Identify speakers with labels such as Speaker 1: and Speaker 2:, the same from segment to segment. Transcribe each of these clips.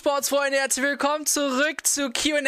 Speaker 1: Sportsfreunde, herzlich willkommen zurück zu QA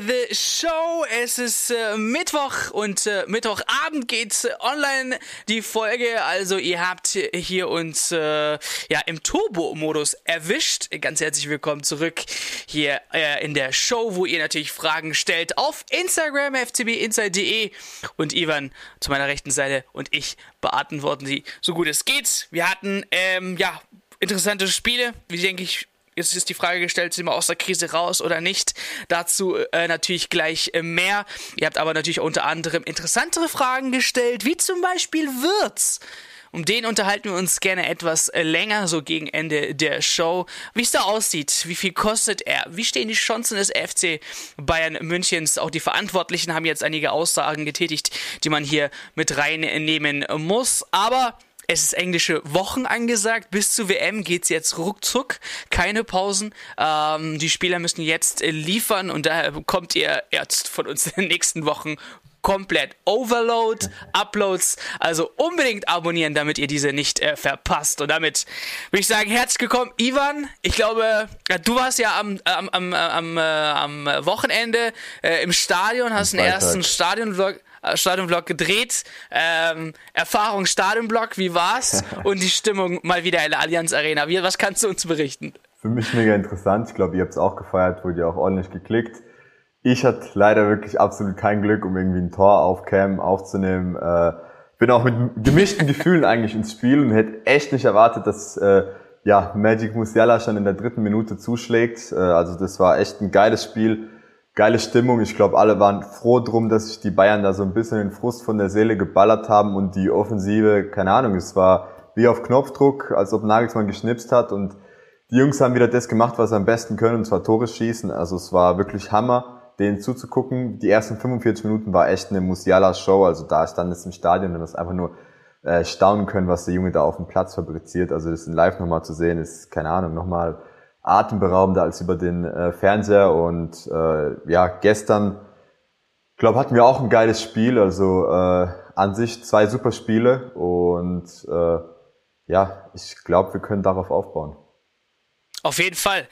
Speaker 1: The Show. Es ist äh, Mittwoch und äh, Mittwochabend geht's online die Folge. Also ihr habt hier uns äh, ja im Turbo-Modus erwischt. Ganz herzlich willkommen zurück hier äh, in der Show, wo ihr natürlich Fragen stellt auf Instagram fcbinside.de und Ivan zu meiner rechten Seite und ich beantworten sie so gut es geht. Wir hatten ähm, ja interessante Spiele, wie denke ich Jetzt ist die Frage gestellt, sind wir aus der Krise raus oder nicht? Dazu äh, natürlich gleich äh, mehr. Ihr habt aber natürlich unter anderem interessantere Fragen gestellt, wie zum Beispiel Wirtz. Um den unterhalten wir uns gerne etwas äh, länger, so gegen Ende der Show. Wie es da aussieht, wie viel kostet er, wie stehen die Chancen des FC Bayern Münchens. Auch die Verantwortlichen haben jetzt einige Aussagen getätigt, die man hier mit reinnehmen muss. Aber es ist englische Wochen angesagt. Bis zur WM geht's jetzt ruckzuck. Keine Pausen. Ähm, die Spieler müssen jetzt äh, liefern und daher bekommt ihr jetzt von uns in den nächsten Wochen komplett Overload, Uploads. Also unbedingt abonnieren, damit ihr diese nicht äh, verpasst. Und damit würde ich sagen, herzlich willkommen, Ivan. Ich glaube, ja, du warst ja am, am, am, am, äh, am Wochenende äh, im Stadion, hast den ersten Stadionvlog äh, Stadionblock gedreht. Ähm, Erfahrung Stadionblock, wie war's? Und die Stimmung mal wieder in der Allianz Arena. Wie, was kannst du uns berichten?
Speaker 2: Für mich mega interessant. Ich glaube, ihr habt es auch gefeiert, wurde ja auch ordentlich geklickt. Ich hatte leider wirklich absolut kein Glück, um irgendwie ein Tor auf Cam aufzunehmen. Äh, bin auch mit gemischten Gefühlen eigentlich ins Spiel und hätte echt nicht erwartet, dass äh, ja, Magic Musiala schon in der dritten Minute zuschlägt. Äh, also das war echt ein geiles Spiel geile Stimmung. Ich glaube, alle waren froh drum, dass sich die Bayern da so ein bisschen den Frust von der Seele geballert haben und die Offensive, keine Ahnung, es war wie auf Knopfdruck, als ob Nagelsmann geschnipst hat und die Jungs haben wieder das gemacht, was sie am besten können, und zwar Tore schießen. Also es war wirklich Hammer, denen zuzugucken. Die ersten 45 Minuten war echt eine Musiala-Show. Also da stand es im Stadion und das einfach nur äh, staunen können, was der Junge da auf dem Platz fabriziert. Also das in live nochmal zu sehen, ist, keine Ahnung, nochmal atemberaubender als über den äh, Fernseher. Und äh, ja, gestern, glaube hatten wir auch ein geiles Spiel. Also äh, an sich zwei super Spiele und äh, ja, ich glaube, wir können darauf aufbauen.
Speaker 1: Auf jeden Fall.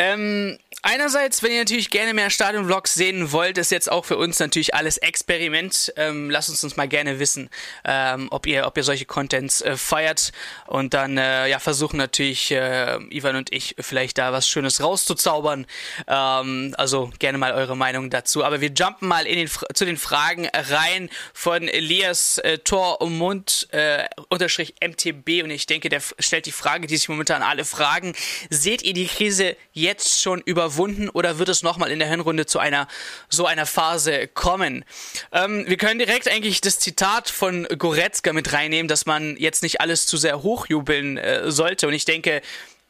Speaker 1: Ähm, einerseits, wenn ihr natürlich gerne mehr Stadion-Vlogs sehen wollt, ist jetzt auch für uns natürlich alles Experiment. Ähm, lasst uns uns mal gerne wissen, ähm, ob ihr, ob ihr solche Contents äh, feiert und dann äh, ja versuchen natürlich äh, Ivan und ich vielleicht da was Schönes rauszuzaubern. Ähm, also gerne mal eure Meinung dazu. Aber wir jumpen mal in den, zu den Fragen rein von Elias äh, Tor und Mund äh, unterstrich MTB und ich denke, der stellt die Frage, die sich momentan alle fragen. Seht ihr die Krise jetzt schon über überwunden oder wird es nochmal in der Hinrunde zu einer so einer Phase kommen? Ähm, wir können direkt eigentlich das Zitat von Goretzka mit reinnehmen, dass man jetzt nicht alles zu sehr hochjubeln äh, sollte. Und ich denke,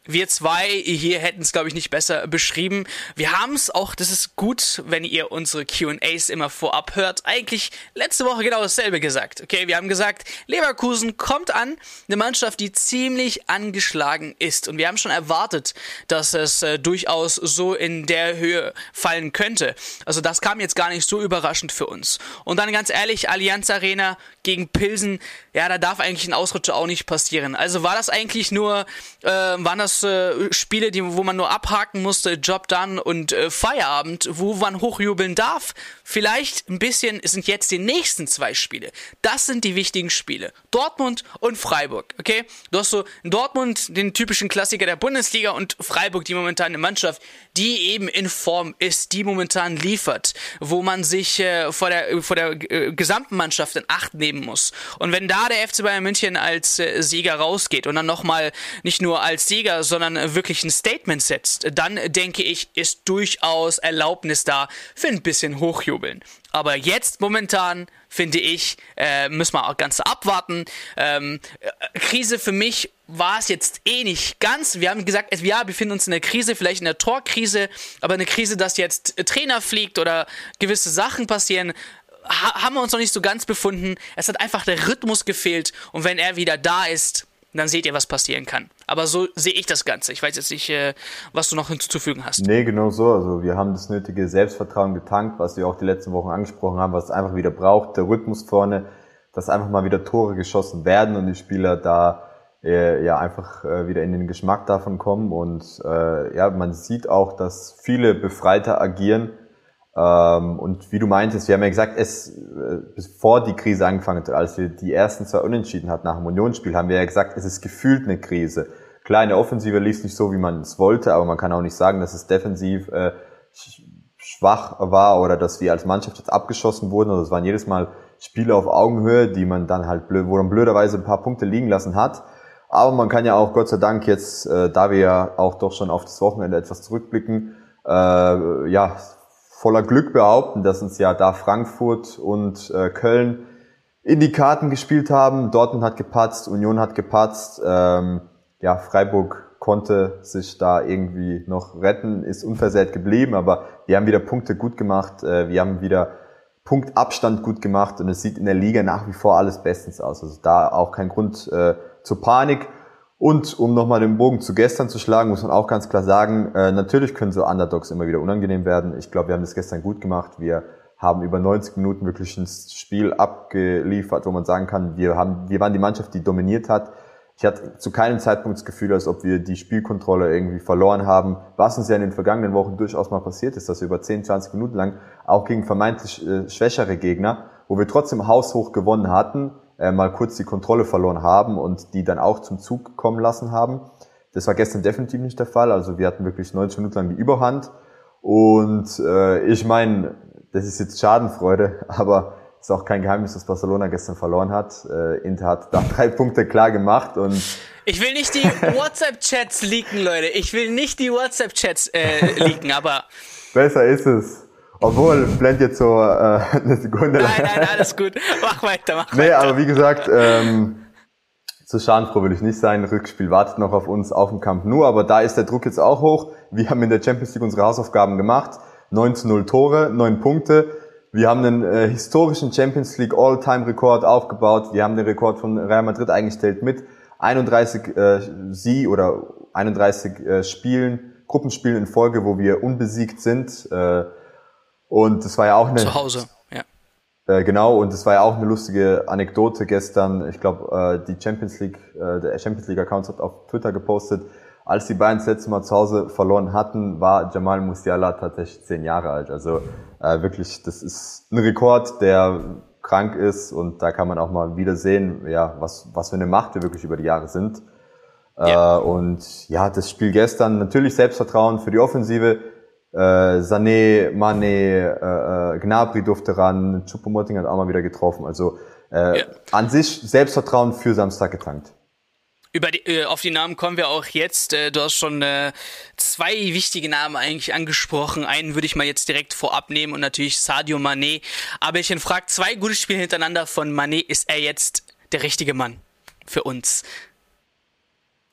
Speaker 1: wir zwei hier hätten es, glaube ich, nicht besser beschrieben. Wir haben es auch, das ist gut, wenn ihr unsere QAs immer vorab hört. Eigentlich letzte Woche genau dasselbe gesagt. Okay, wir haben gesagt, Leverkusen kommt an, eine Mannschaft, die ziemlich angeschlagen ist. Und wir haben schon erwartet, dass es äh, durchaus so in der Höhe fallen könnte. Also das kam jetzt gar nicht so überraschend für uns. Und dann ganz ehrlich, Allianz Arena gegen Pilsen, ja, da darf eigentlich ein Ausrutscher auch nicht passieren. Also war das eigentlich nur, äh, waren das äh, Spiele, die, wo man nur abhaken musste, Job done und äh, Feierabend, wo man hochjubeln darf. Vielleicht ein bisschen sind jetzt die nächsten zwei Spiele. Das sind die wichtigen Spiele. Dortmund und Freiburg, okay? Du hast so in Dortmund den typischen Klassiker der Bundesliga und Freiburg die momentane Mannschaft, die eben in Form ist, die momentan liefert, wo man sich äh, vor der, vor der äh, gesamten Mannschaft in Acht nehmen muss. Und wenn da der FC Bayern München als äh, Sieger rausgeht und dann nochmal nicht nur als Sieger, sondern wirklich ein Statement setzt, dann denke ich, ist durchaus Erlaubnis da für ein bisschen Hochjubeln. Aber jetzt momentan finde ich, äh, müssen wir auch ganz abwarten. Ähm, äh, Krise für mich war es jetzt eh nicht ganz. Wir haben gesagt, ja, wir befinden uns in der Krise, vielleicht in der Torkrise, aber eine Krise, dass jetzt Trainer fliegt oder gewisse Sachen passieren, haben wir uns noch nicht so ganz befunden. Es hat einfach der Rhythmus gefehlt und wenn er wieder da ist, dann seht ihr, was passieren kann. Aber so sehe ich das Ganze. Ich weiß jetzt nicht, äh, was du noch hinzuzufügen hast.
Speaker 2: Nee, genau so. Also wir haben das nötige Selbstvertrauen getankt, was wir auch die letzten Wochen angesprochen haben, was es einfach wieder braucht. Der Rhythmus vorne, dass einfach mal wieder Tore geschossen werden und die Spieler da äh, ja einfach äh, wieder in den Geschmack davon kommen und äh, ja, man sieht auch, dass viele befreiter agieren und wie du meintest, wir haben ja gesagt, es äh, bevor die Krise angefangen hat, als wir die ersten zwei Unentschieden hatten nach dem Unionsspiel, haben wir ja gesagt, es ist gefühlt eine Krise. Klar, in der Offensive lief nicht so, wie man es wollte, aber man kann auch nicht sagen, dass es defensiv äh, schwach war oder dass wir als Mannschaft jetzt abgeschossen wurden. Also es waren jedes Mal Spiele auf Augenhöhe, die man dann halt blöd, wo man blöderweise ein paar Punkte liegen lassen hat. Aber man kann ja auch Gott sei Dank jetzt, äh, da wir ja auch doch schon auf das Wochenende etwas zurückblicken, äh, ja, voller Glück behaupten, dass uns ja da Frankfurt und äh, Köln in die Karten gespielt haben. Dortmund hat gepatzt, Union hat gepatzt. Ähm, ja, Freiburg konnte sich da irgendwie noch retten, ist unversehrt geblieben, aber wir haben wieder Punkte gut gemacht, äh, wir haben wieder Punktabstand gut gemacht und es sieht in der Liga nach wie vor alles bestens aus. Also da auch kein Grund äh, zur Panik. Und um nochmal den Bogen zu gestern zu schlagen, muss man auch ganz klar sagen, äh, natürlich können so Underdogs immer wieder unangenehm werden. Ich glaube, wir haben das gestern gut gemacht. Wir haben über 90 Minuten wirklich ein Spiel abgeliefert, wo man sagen kann, wir, haben, wir waren die Mannschaft, die dominiert hat. Ich hatte zu keinem Zeitpunkt das Gefühl, als ob wir die Spielkontrolle irgendwie verloren haben, was uns ja in den vergangenen Wochen durchaus mal passiert ist, dass wir über 10, 20 Minuten lang auch gegen vermeintlich äh, schwächere Gegner, wo wir trotzdem haushoch gewonnen hatten, äh, mal kurz die Kontrolle verloren haben und die dann auch zum Zug kommen lassen haben. Das war gestern definitiv nicht der Fall. Also wir hatten wirklich 90 Minuten lang die Überhand. Und äh, ich meine, das ist jetzt Schadenfreude, aber ist auch kein Geheimnis, dass Barcelona gestern verloren hat. Äh, Inter hat da drei Punkte klar gemacht und
Speaker 1: ich will nicht die WhatsApp-Chats leaken, Leute. Ich will nicht die WhatsApp-Chats äh, leaken, aber
Speaker 2: besser ist es. Obwohl, blend jetzt so äh, eine Sekunde
Speaker 1: lang. Nein, nein, alles gut. Mach weiter, mach
Speaker 2: nee,
Speaker 1: weiter.
Speaker 2: Nee, aber wie gesagt, ähm, so schadenfroh will ich nicht sein. Rückspiel wartet noch auf uns auf dem Camp Nou, aber da ist der Druck jetzt auch hoch. Wir haben in der Champions League unsere Hausaufgaben gemacht. 9 zu 0 Tore, 9 Punkte. Wir haben einen äh, historischen Champions League All-Time-Rekord aufgebaut. Wir haben den Rekord von Real Madrid eingestellt mit 31 äh, Sie oder 31 äh, Spielen, Gruppenspielen in Folge, wo wir unbesiegt sind. Äh, und das war ja auch eine
Speaker 1: zu Hause, ja.
Speaker 2: Äh, genau, und es war ja auch eine lustige Anekdote gestern. Ich glaube, äh, die Champions League, äh, der Champions League Account hat auf Twitter gepostet, als die beiden das letzte Mal zu Hause verloren hatten, war Jamal Musiala tatsächlich zehn Jahre alt. Also äh, wirklich, das ist ein Rekord, der krank ist und da kann man auch mal wieder sehen, ja, was, was für eine Macht wir wirklich über die Jahre sind. Ja. Äh, und ja, das Spiel gestern, natürlich Selbstvertrauen für die Offensive. Äh, Sané, Mane, äh, äh, Gnabry durfte ran, Choupo-Moting hat auch mal wieder getroffen. Also äh, ja. an sich Selbstvertrauen für Samstag getankt.
Speaker 1: Über die, äh, auf die Namen kommen wir auch jetzt. Äh, du hast schon äh, zwei wichtige Namen eigentlich angesprochen. Einen würde ich mal jetzt direkt vorab nehmen und natürlich Sadio Mané. Aber ich frage zwei gute Spiele hintereinander von Mané. Ist er jetzt der richtige Mann für uns?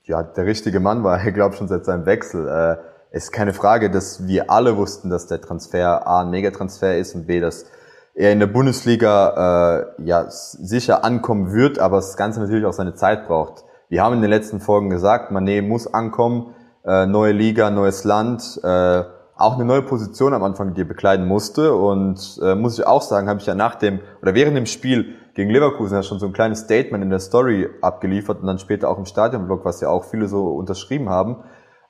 Speaker 2: Ja, der richtige Mann war er, glaube ich, schon seit seinem Wechsel. Äh, es ist keine Frage, dass wir alle wussten, dass der Transfer A ein Megatransfer ist und B, dass er in der Bundesliga äh, ja sicher ankommen wird, aber das Ganze natürlich auch seine Zeit braucht. Wir haben in den letzten Folgen gesagt, Mané muss ankommen, äh, neue Liga, neues Land, äh, auch eine neue Position am Anfang, die er bekleiden musste. Und äh, muss ich auch sagen, habe ich ja nach dem oder während dem Spiel gegen Leverkusen ja schon so ein kleines Statement in der Story abgeliefert und dann später auch im Stadionblog, was ja auch viele so unterschrieben haben,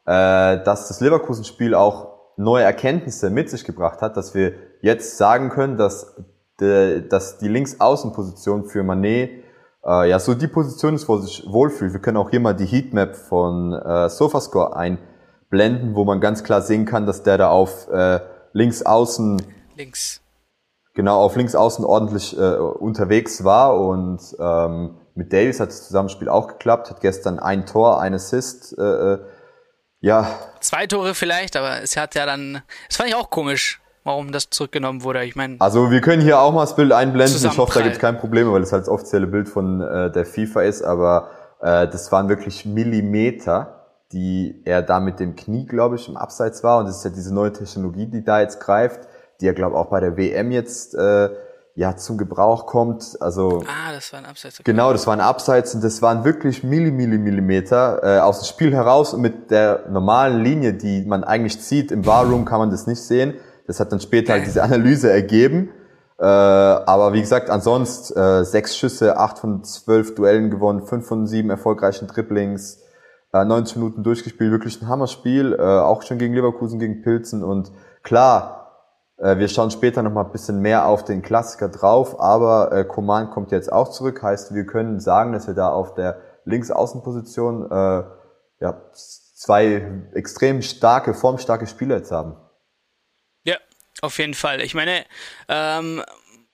Speaker 2: äh, dass das Leverkusen-Spiel auch neue Erkenntnisse mit sich gebracht hat, dass wir jetzt sagen können, dass, de, dass die Linksaußenposition für Manet äh, ja, so die Position ist, wo sich wohlfühlt. Wir können auch hier mal die Heatmap von äh, Sofascore einblenden, wo man ganz klar sehen kann, dass der da auf äh, links außen
Speaker 1: links
Speaker 2: genau auf links außen ordentlich äh, unterwegs war und ähm, mit Davis hat das Zusammenspiel auch geklappt, hat gestern ein Tor, ein Assist, äh, äh ja.
Speaker 1: Zwei Tore vielleicht, aber es hat ja dann, das fand ich auch komisch warum das zurückgenommen wurde. Ich meine.
Speaker 2: Also wir können hier auch mal das Bild einblenden. Ich hoffe, da gibt es kein Problem, weil es halt das offizielle Bild von äh, der FIFA ist, aber äh, das waren wirklich Millimeter, die er da mit dem Knie, glaube ich, im Abseits war. Und das ist ja diese neue Technologie, die da jetzt greift, die ja, glaube auch bei der WM jetzt äh, ja zum Gebrauch kommt. Also
Speaker 1: ah, das war ein Abseits.
Speaker 2: Okay. Genau, das war ein Abseits und das waren wirklich Milli, Milli, Millimeter äh, aus dem Spiel heraus und mit der normalen Linie, die man eigentlich zieht im Barroom, kann man das nicht sehen. Das hat dann später halt diese Analyse ergeben. Äh, aber wie gesagt, ansonsten äh, sechs Schüsse, acht von zwölf Duellen gewonnen, fünf von sieben erfolgreichen Dribblings, äh, 90 Minuten durchgespielt, wirklich ein Hammerspiel, äh, auch schon gegen Leverkusen, gegen Pilzen und klar, wir schauen später nochmal ein bisschen mehr auf den Klassiker drauf, aber äh, Coman kommt jetzt auch zurück, heißt, wir können sagen, dass wir da auf der Linksaußenposition äh, ja, zwei extrem starke, formstarke Spieler jetzt haben.
Speaker 1: Auf jeden Fall. Ich meine, ähm,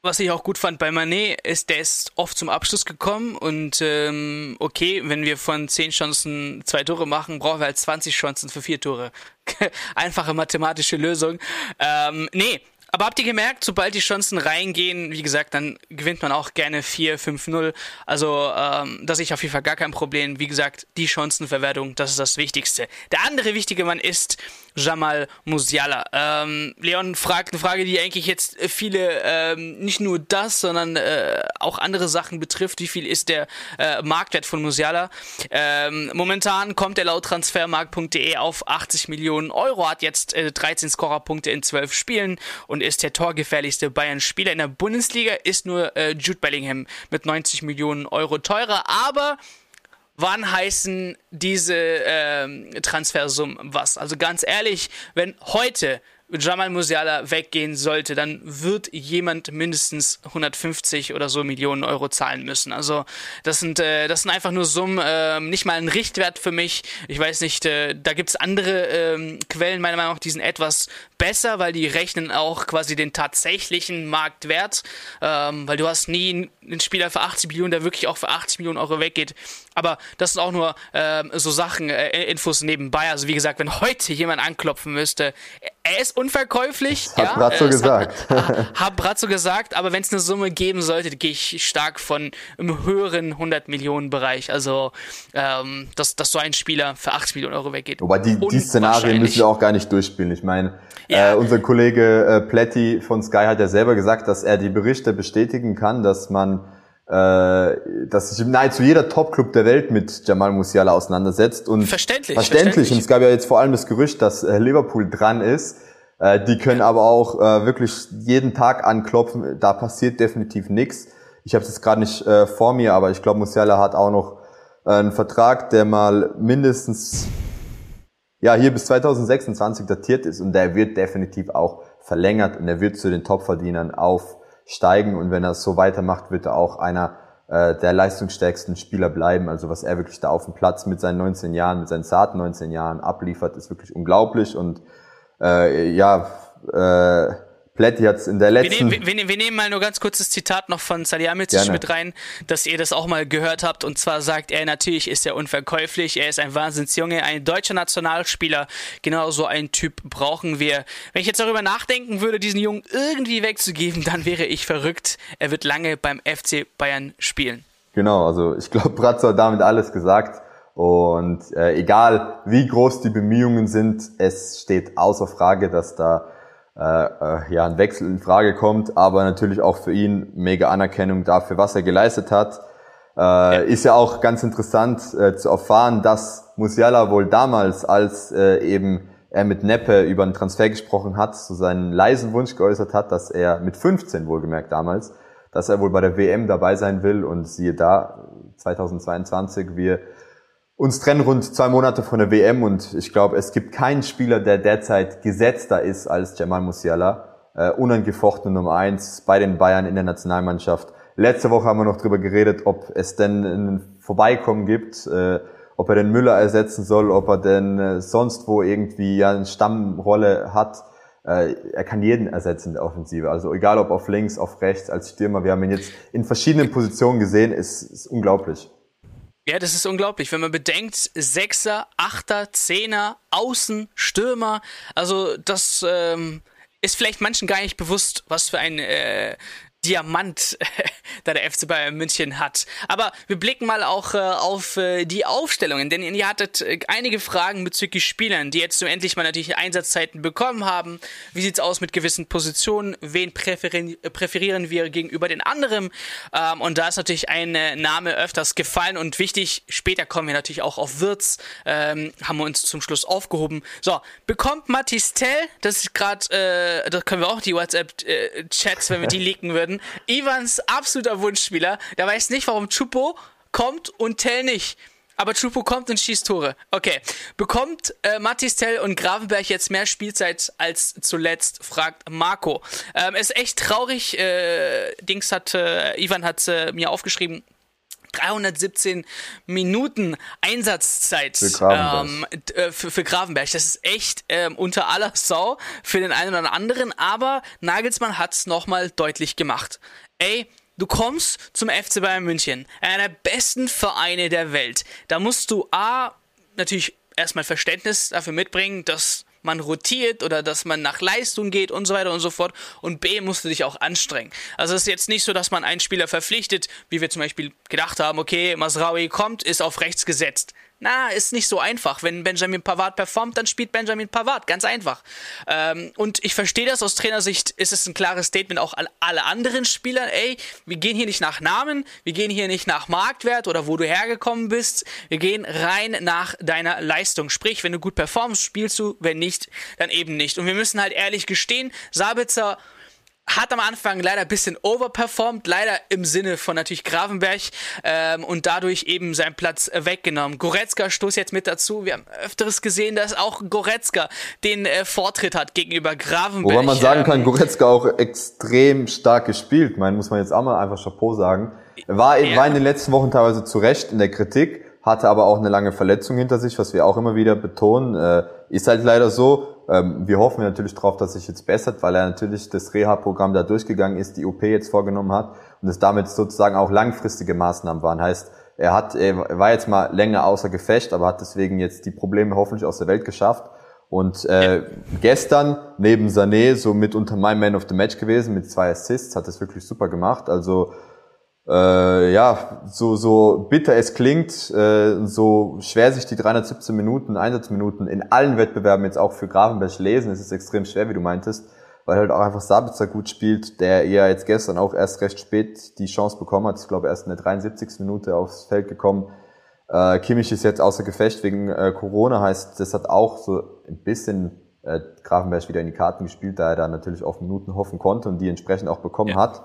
Speaker 1: was ich auch gut fand bei Manet ist, der ist oft zum Abschluss gekommen und ähm, okay, wenn wir von 10 Chancen zwei Tore machen, brauchen wir halt 20 Chancen für vier Tore. Einfache mathematische Lösung. Ähm, nee, aber habt ihr gemerkt, sobald die Chancen reingehen, wie gesagt, dann gewinnt man auch gerne 4, 5-0. Also, ähm, das ist auf jeden Fall gar kein Problem. Wie gesagt, die Chancenverwertung, das ist das Wichtigste. Der andere wichtige Mann ist Jamal Musiala. Ähm, Leon fragt eine Frage, die eigentlich jetzt viele ähm, nicht nur das, sondern äh, auch andere Sachen betrifft. Wie viel ist der äh, Marktwert von Musiala? Ähm, momentan kommt er laut transfermarkt.de auf 80 Millionen Euro, hat jetzt äh, 13 Scorerpunkte in 12 Spielen und ist der torgefährlichste Bayern-Spieler in der Bundesliga. Ist nur äh, Jude Bellingham mit 90 Millionen Euro teurer, aber wann heißen diese ähm, Transfersummen was? Also ganz ehrlich, wenn heute Jamal Musiala weggehen sollte, dann wird jemand mindestens 150 oder so Millionen Euro zahlen müssen. Also das sind äh, das sind einfach nur Summen, äh, nicht mal ein Richtwert für mich. Ich weiß nicht, äh, da gibt's andere äh, Quellen meiner Meinung nach, die sind etwas besser, weil die rechnen auch quasi den tatsächlichen Marktwert, ähm, weil du hast nie einen Spieler für 80 Millionen, der wirklich auch für 80 Millionen Euro weggeht. Aber das sind auch nur ähm, so Sachen, äh, Infos nebenbei. Also wie gesagt, wenn heute jemand anklopfen müsste, er ist unverkäuflich.
Speaker 2: Hat ja, Brazzo gesagt.
Speaker 1: Hat, hat Brazzo gesagt, aber wenn es eine Summe geben sollte, gehe ich stark von im höheren 100 Millionen Bereich. Also, ähm, dass, dass so ein Spieler für 80 Millionen Euro weggeht.
Speaker 2: Wobei die, die Szenarien müssen wir auch gar nicht durchspielen. Ich meine, ja. äh, unser Kollege äh, Pletti von Sky hat ja selber gesagt, dass er die Berichte bestätigen kann, dass man äh, dass sich nahezu jeder Topclub der Welt mit Jamal Musiala auseinandersetzt und
Speaker 1: verständlich,
Speaker 2: verständlich. Und es gab ja jetzt vor allem das Gerücht, dass äh, Liverpool dran ist. Äh, die können aber auch äh, wirklich jeden Tag anklopfen. Da passiert definitiv nichts. Ich habe es jetzt gerade nicht äh, vor mir, aber ich glaube, Musiala hat auch noch äh, einen Vertrag, der mal mindestens ja hier bis 2026 datiert ist und der wird definitiv auch verlängert und er wird zu den Topverdienern auf steigen und wenn er so weitermacht, wird er auch einer äh, der leistungsstärksten Spieler bleiben. Also was er wirklich da auf dem Platz mit seinen 19 Jahren, mit seinen zarten 19 Jahren abliefert, ist wirklich unglaublich und äh, ja, äh, Hat es in der letzten.
Speaker 1: Wir, nehmen, wir, wir nehmen mal nur ganz kurzes Zitat noch von Salihamidzic mit rein, dass ihr das auch mal gehört habt. Und zwar sagt er, natürlich ist er unverkäuflich, er ist ein Wahnsinnsjunge, ein deutscher Nationalspieler. Genauso einen Typ brauchen wir. Wenn ich jetzt darüber nachdenken würde, diesen Jungen irgendwie wegzugeben, dann wäre ich verrückt. Er wird lange beim FC Bayern spielen.
Speaker 2: Genau, also ich glaube, Bratzo hat damit alles gesagt. Und äh, egal wie groß die Bemühungen sind, es steht außer Frage, dass da äh, äh, ja, ein Wechsel in Frage kommt, aber natürlich auch für ihn mega Anerkennung dafür, was er geleistet hat. Äh. Ist ja auch ganz interessant äh, zu erfahren, dass Musiala wohl damals, als äh, eben er mit Neppe über einen Transfer gesprochen hat, so seinen leisen Wunsch geäußert hat, dass er mit 15 wohlgemerkt damals, dass er wohl bei der WM dabei sein will und siehe da, 2022, wir uns trennen rund zwei Monate von der WM und ich glaube, es gibt keinen Spieler, der derzeit gesetzter ist als Jamal Musiala. Äh, unangefochten Nummer eins bei den Bayern in der Nationalmannschaft. Letzte Woche haben wir noch drüber geredet, ob es denn ein Vorbeikommen gibt, äh, ob er den Müller ersetzen soll, ob er denn äh, sonst wo irgendwie ja eine Stammrolle hat. Äh, er kann jeden ersetzen in der Offensive. Also egal ob auf links, auf rechts, als Stürmer. Wir haben ihn jetzt in verschiedenen Positionen gesehen, ist, ist unglaublich.
Speaker 1: Ja, das ist unglaublich, wenn man bedenkt, Sechser, Achter, Zehner, Außen, Stürmer, also das ähm, ist vielleicht manchen gar nicht bewusst, was für ein äh, Diamant, da der FC Bayern München hat. Aber wir blicken mal auch äh, auf äh, die Aufstellungen, denn ihr hattet äh, einige Fragen bezüglich Spielern, die jetzt so endlich mal natürlich Einsatzzeiten bekommen haben. Wie sieht's aus mit gewissen Positionen? Wen präferieren, präferieren wir gegenüber den anderen? Ähm, und da ist natürlich ein äh, Name öfters gefallen und wichtig. Später kommen wir natürlich auch auf Wirtz. Ähm, haben wir uns zum Schluss aufgehoben. So, bekommt Matis Tell, das ist gerade, äh, da können wir auch die WhatsApp-Chats, äh, wenn wir die leaken würden werden. Ivans absoluter Wunschspieler. Der weiß nicht, warum Chupo kommt und Tell nicht. Aber Chupo kommt und schießt Tore. Okay. Bekommt äh, Matis Tell und Gravenberg jetzt mehr Spielzeit als zuletzt, fragt Marco. Ähm, ist echt traurig. Äh, Dings hat, äh, Ivan hat äh, mir aufgeschrieben, 317 Minuten Einsatzzeit für Gravenberg. Ähm, äh, für, für Gravenberg. Das ist echt ähm, unter aller Sau für den einen oder anderen, aber Nagelsmann hat es nochmal deutlich gemacht. Ey, du kommst zum FC Bayern München, einer der besten Vereine der Welt. Da musst du A, natürlich erstmal Verständnis dafür mitbringen, dass man rotiert oder dass man nach Leistung geht und so weiter und so fort. Und B, musst du dich auch anstrengen. Also es ist jetzt nicht so, dass man einen Spieler verpflichtet, wie wir zum Beispiel gedacht haben, okay, Masraoui kommt, ist auf rechts gesetzt. Na, ist nicht so einfach. Wenn Benjamin Pavard performt, dann spielt Benjamin Pavard. Ganz einfach. Ähm, und ich verstehe das aus Trainersicht, ist es ein klares Statement auch an alle anderen Spieler. Ey, wir gehen hier nicht nach Namen, wir gehen hier nicht nach Marktwert oder wo du hergekommen bist. Wir gehen rein nach deiner Leistung. Sprich, wenn du gut performst, spielst du, wenn nicht, dann eben nicht. Und wir müssen halt ehrlich gestehen, Sabitzer hat am Anfang leider ein bisschen overperformed, leider im Sinne von natürlich Gravenberg ähm, und dadurch eben seinen Platz weggenommen. Goretzka stoßt jetzt mit dazu. Wir haben öfteres gesehen, dass auch Goretzka den äh, Vortritt hat gegenüber Gravenberg.
Speaker 2: Wobei man sagen kann, ähm, Goretzka auch extrem stark gespielt. Man muss man jetzt auch mal einfach Chapeau sagen. War, ja. war in den letzten Wochen teilweise zu Recht in der Kritik, hatte aber auch eine lange Verletzung hinter sich, was wir auch immer wieder betonen. Äh, ist halt leider so, wir hoffen natürlich darauf, dass sich jetzt bessert, weil er natürlich das Reha-Programm da durchgegangen ist, die OP jetzt vorgenommen hat und es damit sozusagen auch langfristige Maßnahmen waren. Heißt, er hat, er war jetzt mal länger außer Gefecht, aber hat deswegen jetzt die Probleme hoffentlich aus der Welt geschafft. Und äh, gestern neben Sané so mit unter meinem Man of the Match gewesen mit zwei Assists, hat das wirklich super gemacht. Also äh, ja, so, so bitter es klingt, äh, so schwer sich die 317 Minuten, Einsatzminuten in allen Wettbewerben jetzt auch für Gravenberg lesen, es ist extrem schwer, wie du meintest, weil halt auch einfach Sabitzer gut spielt, der ja jetzt gestern auch erst recht spät die Chance bekommen hat, ich glaube erst in der 73. Minute aufs Feld gekommen. Äh, Kimmich ist jetzt außer Gefecht wegen äh, Corona, heißt, das hat auch so ein bisschen äh, Grafenberg wieder in die Karten gespielt, da er da natürlich auf Minuten hoffen konnte und die entsprechend auch bekommen ja. hat.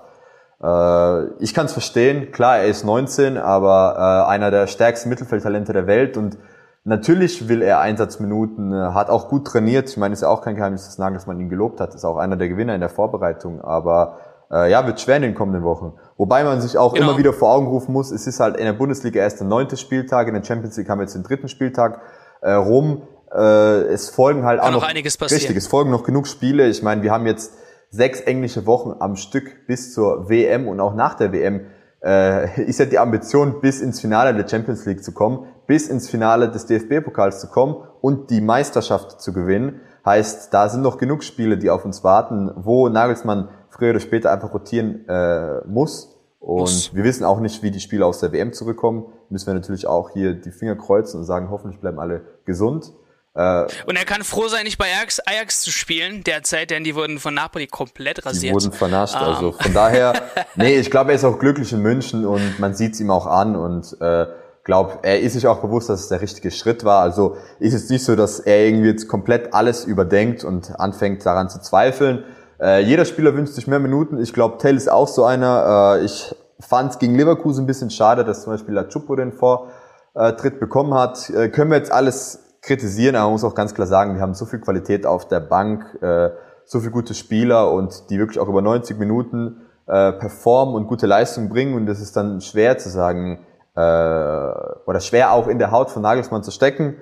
Speaker 2: Äh, ich kann es verstehen, klar, er ist 19, aber äh, einer der stärksten Mittelfeldtalente der Welt und natürlich will er Einsatzminuten, äh, hat auch gut trainiert. Ich meine, es ist ja auch kein Geheimnis, dass Nagelsmann ihn gelobt hat, ist auch einer der Gewinner in der Vorbereitung, aber äh, ja, wird schwer in den kommenden Wochen. Wobei man sich auch genau. immer wieder vor Augen rufen muss, es ist halt in der Bundesliga erst der neunte Spieltag, in der Champions League haben wir jetzt den dritten Spieltag äh, rum. Äh, es folgen halt
Speaker 1: Kann
Speaker 2: auch noch,
Speaker 1: einiges passieren.
Speaker 2: richtig, es folgen noch genug Spiele. Ich meine, wir haben jetzt sechs englische Wochen am Stück bis zur WM und auch nach der WM äh, ist ja die Ambition, bis ins Finale der Champions League zu kommen, bis ins Finale des DFB-Pokals zu kommen und die Meisterschaft zu gewinnen. Heißt, da sind noch genug Spiele, die auf uns warten, wo Nagelsmann früher oder später einfach rotieren äh, muss. Und muss. wir wissen auch nicht, wie die Spiele aus der WM zurückkommen. Müssen wir natürlich auch hier die Finger kreuzen und sagen, hoffentlich bleiben alle gesund.
Speaker 1: Äh, und er kann froh sein, nicht bei Ajax, Ajax zu spielen derzeit, denn die wurden von Napoli komplett rasiert.
Speaker 2: Die wurden vernascht, um. also von daher, nee, ich glaube, er ist auch glücklich in München und man sieht es ihm auch an und äh, glaube, er ist sich auch bewusst, dass es der richtige Schritt war. Also ist es nicht so, dass er irgendwie jetzt komplett alles überdenkt und anfängt daran zu zweifeln. Äh, jeder Spieler wünscht sich mehr Minuten. Ich glaube, Tell ist auch so einer. Äh, ich fand es gegen Leverkusen ein bisschen schade, dass zum Beispiel La Chupo den Vortritt bekommen hat. Äh, können wir jetzt alles kritisieren, aber man muss auch ganz klar sagen, wir haben so viel Qualität auf der Bank, äh, so viele gute Spieler und die wirklich auch über 90 Minuten äh, performen und gute Leistung bringen und das ist dann schwer zu sagen äh, oder schwer auch in der Haut von Nagelsmann zu stecken.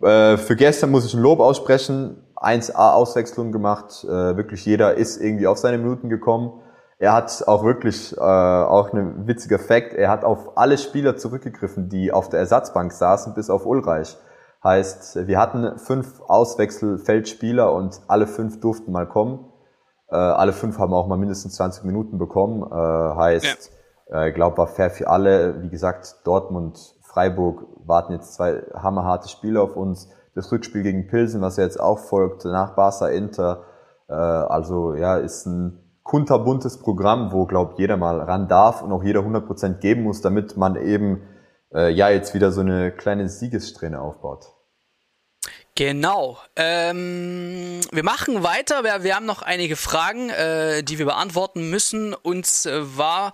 Speaker 2: Äh, für gestern muss ich ein Lob aussprechen, 1A Auswechslung gemacht, äh, wirklich jeder ist irgendwie auf seine Minuten gekommen. Er hat auch wirklich, äh, auch ein witziger Fakt, er hat auf alle Spieler zurückgegriffen, die auf der Ersatzbank saßen, bis auf Ulreich. Heißt, wir hatten fünf Auswechselfeldspieler und alle fünf durften mal kommen. Äh, alle fünf haben auch mal mindestens 20 Minuten bekommen. Äh, heißt, ja. äh, ich glaube, war fair für alle. Wie gesagt, Dortmund, Freiburg warten jetzt zwei hammerharte Spiele auf uns. Das Rückspiel gegen Pilsen, was ja jetzt auch folgt, nach Barca Inter. Äh, also ja, ist ein kunterbuntes Programm, wo, glaube jeder mal ran darf und auch jeder 100% geben muss, damit man eben äh, ja jetzt wieder so eine kleine Siegessträhne aufbaut.
Speaker 1: Genau. Ähm, wir machen weiter. Wir, wir, haben noch einige Fragen, äh, die wir beantworten müssen. Und zwar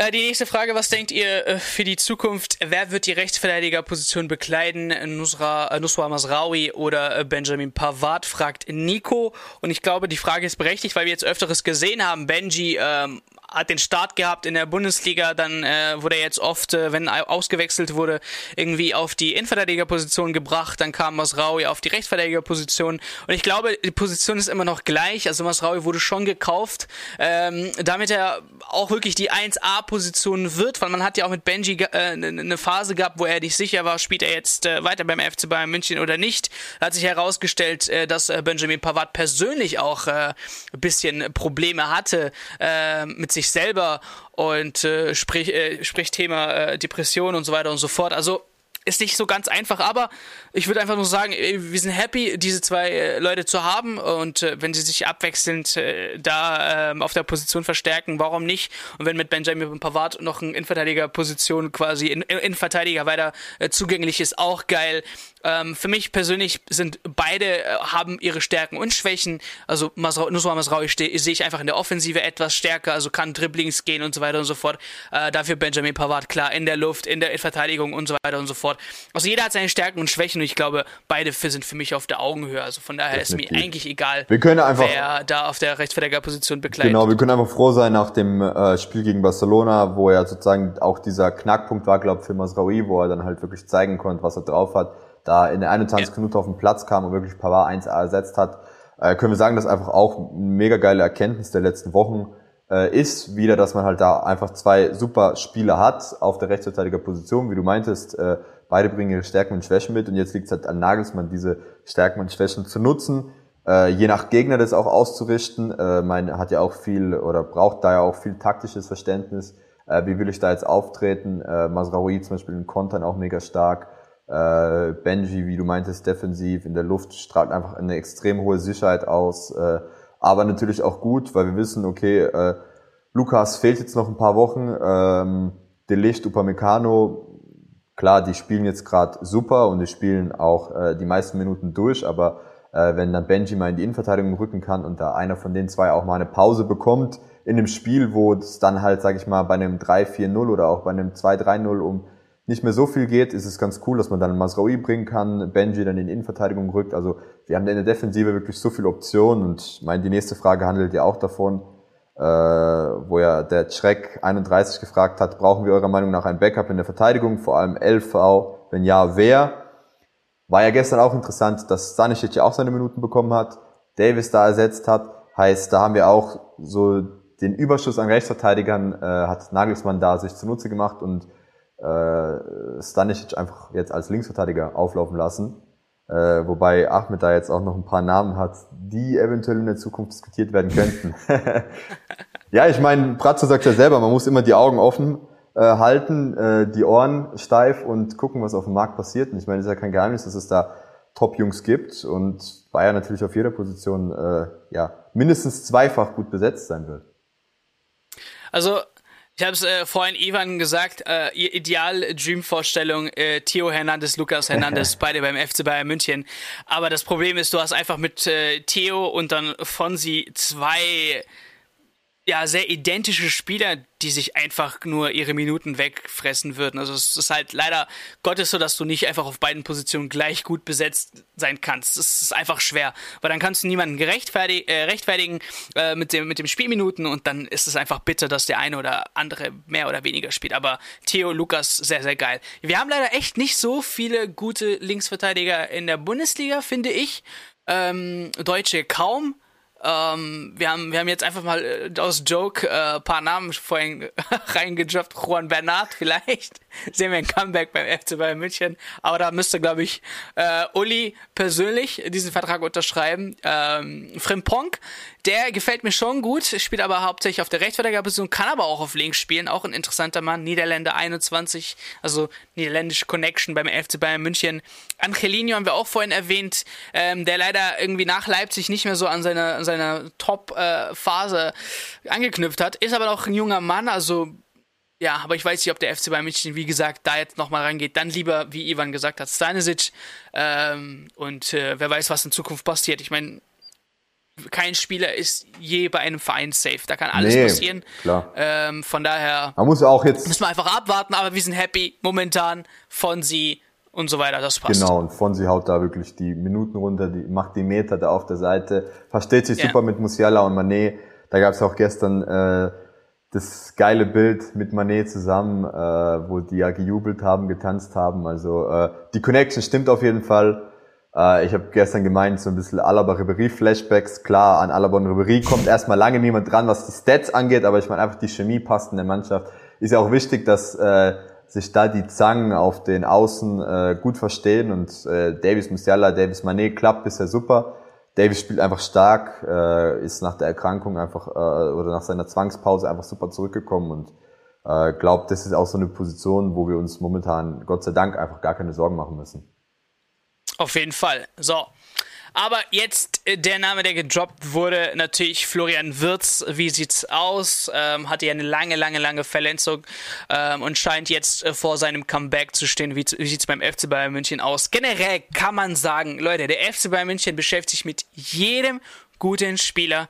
Speaker 1: äh, die nächste Frage, was denkt ihr äh, für die Zukunft? Wer wird die Rechtsverteidigerposition bekleiden? Nusra, äh, Nusra Masraoui oder äh, Benjamin Pavard, fragt Nico. Und ich glaube, die Frage ist berechtigt, weil wir jetzt öfteres gesehen haben. Benji ähm, hat den Start gehabt in der Bundesliga, dann äh, wurde er jetzt oft, äh, wenn ausgewechselt wurde, irgendwie auf die Innenverteidigerposition gebracht, dann kam Masraui auf die Rechtsverteidigerposition. Und ich glaube, die Position ist immer noch gleich, also Masraui wurde schon gekauft, ähm, damit er auch wirklich die 1A-Position wird, weil man hat ja auch mit Benji äh, eine ne Phase gehabt, wo er nicht sicher war, spielt er jetzt äh, weiter beim FC Bayern München oder nicht. Da hat sich herausgestellt, äh, dass äh, Benjamin Pavard persönlich auch äh, ein bisschen Probleme hatte äh, mit sich selber und äh, sprich, äh, sprich Thema äh, Depression und so weiter und so fort. Also ist nicht so ganz einfach, aber ich würde einfach nur sagen, wir sind happy, diese zwei äh, Leute zu haben und äh, wenn sie sich abwechselnd äh, da ähm, auf der Position verstärken, warum nicht? Und wenn mit Benjamin Pavard noch ein Innenverteidiger-Position quasi in, Innenverteidiger weiter zugänglich ist, auch geil. Ähm, für mich persönlich sind beide haben ihre Stärken und Schwächen. Also Nusra Masraui sehe ich einfach in der Offensive etwas stärker, also kann Dribblings gehen und so weiter und so fort. dafür Benjamin Pavard klar in der Luft, in der Verteidigung und so weiter und so fort. Also jeder hat seine Stärken und Schwächen und ich glaube, beide sind für mich auf der Augenhöhe. Also von daher Definitiv. ist mir eigentlich egal,
Speaker 2: wir können einfach,
Speaker 1: wer da auf der Rechtsverteidigerposition bekleidet.
Speaker 2: Genau, wir können einfach froh sein nach dem äh, Spiel gegen Barcelona, wo er sozusagen auch dieser Knackpunkt war, glaube ich, für Masraoui, wo er dann halt wirklich zeigen konnte, was er drauf hat. Da in der 21. Ja. Minute auf den Platz kam und wirklich Pavard 1 ersetzt hat, äh, können wir sagen, dass einfach auch eine mega geile Erkenntnis der letzten Wochen äh, ist wieder, dass man halt da einfach zwei super Spieler hat auf der Rechtsverteidigerposition, wie du meintest, äh, Beide bringen ihre Stärken und Schwächen mit und jetzt liegt es halt an Nagelsmann, diese Stärken und Schwächen zu nutzen, äh, je nach Gegner das auch auszurichten. Äh, mein hat ja auch viel oder braucht da ja auch viel taktisches Verständnis. Äh, wie will ich da jetzt auftreten? Äh, Masraoui zum Beispiel in Kontern auch mega stark. Äh, Benji, wie du meintest, defensiv in der Luft strahlt einfach eine extrem hohe Sicherheit aus. Äh, aber natürlich auch gut, weil wir wissen, okay, äh, Lukas fehlt jetzt noch ein paar Wochen. Ähm, Delicht, Upamecano Klar, die spielen jetzt gerade super und die spielen auch äh, die meisten Minuten durch, aber äh, wenn dann Benji mal in die Innenverteidigung rücken kann und da einer von den zwei auch mal eine Pause bekommt in dem Spiel, wo es dann halt, sag ich mal, bei einem 3-4-0 oder auch bei einem 2-3-0 um nicht mehr so viel geht, ist es ganz cool, dass man dann Masraoui bringen kann, Benji dann in die Innenverteidigung rückt. Also wir haben in der Defensive wirklich so viele Optionen und ich meine, die nächste Frage handelt ja auch davon, äh, wo ja der Schreck 31 gefragt hat, brauchen wir eurer Meinung nach ein Backup in der Verteidigung, vor allem LV, wenn ja, wer? War ja gestern auch interessant, dass Stanisic ja auch seine Minuten bekommen hat, Davis da ersetzt hat, heißt, da haben wir auch so den Überschuss an Rechtsverteidigern äh, hat Nagelsmann da sich zunutze gemacht und äh, Stanisic einfach jetzt als Linksverteidiger auflaufen lassen. Äh, wobei Ahmed da jetzt auch noch ein paar Namen hat, die eventuell in der Zukunft diskutiert werden könnten. ja, ich meine, Bratzo sagt ja selber, man muss immer die Augen offen äh, halten, äh, die Ohren steif und gucken, was auf dem Markt passiert. Und ich meine, es ist ja kein Geheimnis, dass es da Top-Jungs gibt und Bayern natürlich auf jeder Position äh, ja mindestens zweifach gut besetzt sein wird.
Speaker 1: Also ich habe es äh, vorhin Ivan gesagt, äh, ihr Ideal-Dream-Vorstellung, äh, Theo Hernandez, Lukas Hernandez, beide beim FC Bayern München. Aber das Problem ist, du hast einfach mit äh, Theo und dann Fonsi zwei ja, sehr identische Spieler, die sich einfach nur ihre Minuten wegfressen würden. Also es ist halt leider Gottes so, dass du nicht einfach auf beiden Positionen gleich gut besetzt sein kannst. Es ist einfach schwer, weil dann kannst du niemanden gerechtfertig, äh, rechtfertigen äh, mit, dem, mit dem Spielminuten und dann ist es einfach bitter, dass der eine oder andere mehr oder weniger spielt. Aber Theo, Lukas, sehr, sehr geil. Wir haben leider echt nicht so viele gute Linksverteidiger in der Bundesliga, finde ich. Ähm, Deutsche kaum. Ähm, wir, haben, wir haben jetzt einfach mal äh, aus Joke äh, paar Namen vorhin reingejobbt. Juan Bernard vielleicht. Sehen wir ein Comeback beim FC Bayern München. Aber da müsste, glaube ich, äh, Uli persönlich diesen Vertrag unterschreiben. Ähm, Frimpong, der gefällt mir schon gut, spielt aber hauptsächlich auf der Rechtsverteidigerposition, kann aber auch auf links spielen. Auch ein interessanter Mann. Niederländer 21, also niederländische Connection beim FC Bayern München. Angelino haben wir auch vorhin erwähnt, ähm, der leider irgendwie nach Leipzig nicht mehr so an seiner an seiner Top-Phase äh, angeknüpft hat. Ist aber noch ein junger Mann, also ja, aber ich weiß nicht, ob der FC Bayern München, wie gesagt, da jetzt nochmal rangeht. Dann lieber, wie Ivan gesagt hat, Stanisic. Ähm, und äh, wer weiß, was in Zukunft passiert. Ich meine, kein Spieler ist je bei einem Verein safe. Da kann alles nee, passieren. Klar. Ähm, von daher
Speaker 2: man muss auch jetzt
Speaker 1: müssen wir einfach abwarten, aber wir sind happy momentan von sie und so weiter. Das passt.
Speaker 2: Genau, und Fonsi haut da wirklich die Minuten runter, die macht die Meter da auf der Seite, versteht sich ja. super mit Musiala und Manet. Da gab es auch gestern äh, das geile Bild mit Manet zusammen, äh, wo die ja gejubelt haben, getanzt haben. Also äh, die Connection stimmt auf jeden Fall. Äh, ich habe gestern gemeint, so ein bisschen Alaba Ribery Flashbacks. Klar, an Alaba und Ribery kommt erstmal lange niemand dran, was die Stats angeht, aber ich meine einfach die Chemie passt in der Mannschaft. Ist ja auch wichtig, dass äh, sich da die Zangen auf den Außen äh, gut verstehen und äh, Davis Musiala, Davis Manet klappt bisher super. Davis spielt einfach stark, äh, ist nach der Erkrankung einfach äh, oder nach seiner Zwangspause einfach super zurückgekommen und äh, glaubt, das ist auch so eine Position, wo wir uns momentan Gott sei Dank einfach gar keine Sorgen machen müssen.
Speaker 1: Auf jeden Fall. So, aber jetzt äh, der Name, der gedroppt wurde, natürlich Florian Wirz. Wie sieht's aus? Ähm, hatte ja eine lange, lange, lange Verletzung ähm, und scheint jetzt äh, vor seinem Comeback zu stehen. Wie, wie sieht's beim FC Bayern München aus? Generell kann man sagen, Leute, der FC Bayern München beschäftigt sich mit jedem guten Spieler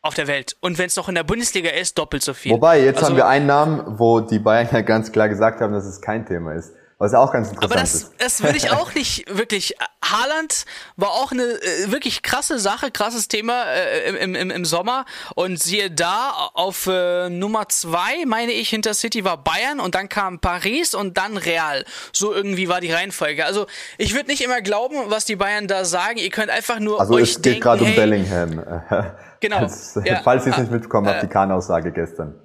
Speaker 1: auf der Welt. Und wenn es noch in der Bundesliga ist, doppelt so viel.
Speaker 2: Wobei, jetzt also, haben wir einen Namen, wo die Bayern ja ganz klar gesagt haben, dass es kein Thema ist. Was auch ganz interessant
Speaker 1: Aber das,
Speaker 2: ist.
Speaker 1: das würde ich auch nicht wirklich. Haaland war auch eine äh, wirklich krasse Sache, krasses Thema äh, im, im, im Sommer. Und siehe da, auf äh, Nummer zwei, meine ich, hinter City war Bayern und dann kam Paris und dann Real. So irgendwie war die Reihenfolge. Also ich würde nicht immer glauben, was die Bayern da sagen. Ihr könnt einfach nur
Speaker 2: also
Speaker 1: euch
Speaker 2: es geht gerade um Bellingham.
Speaker 1: Genau.
Speaker 2: Das, ja, falls ihr es nicht mitbekommen habt, die Kahn-Aussage gestern.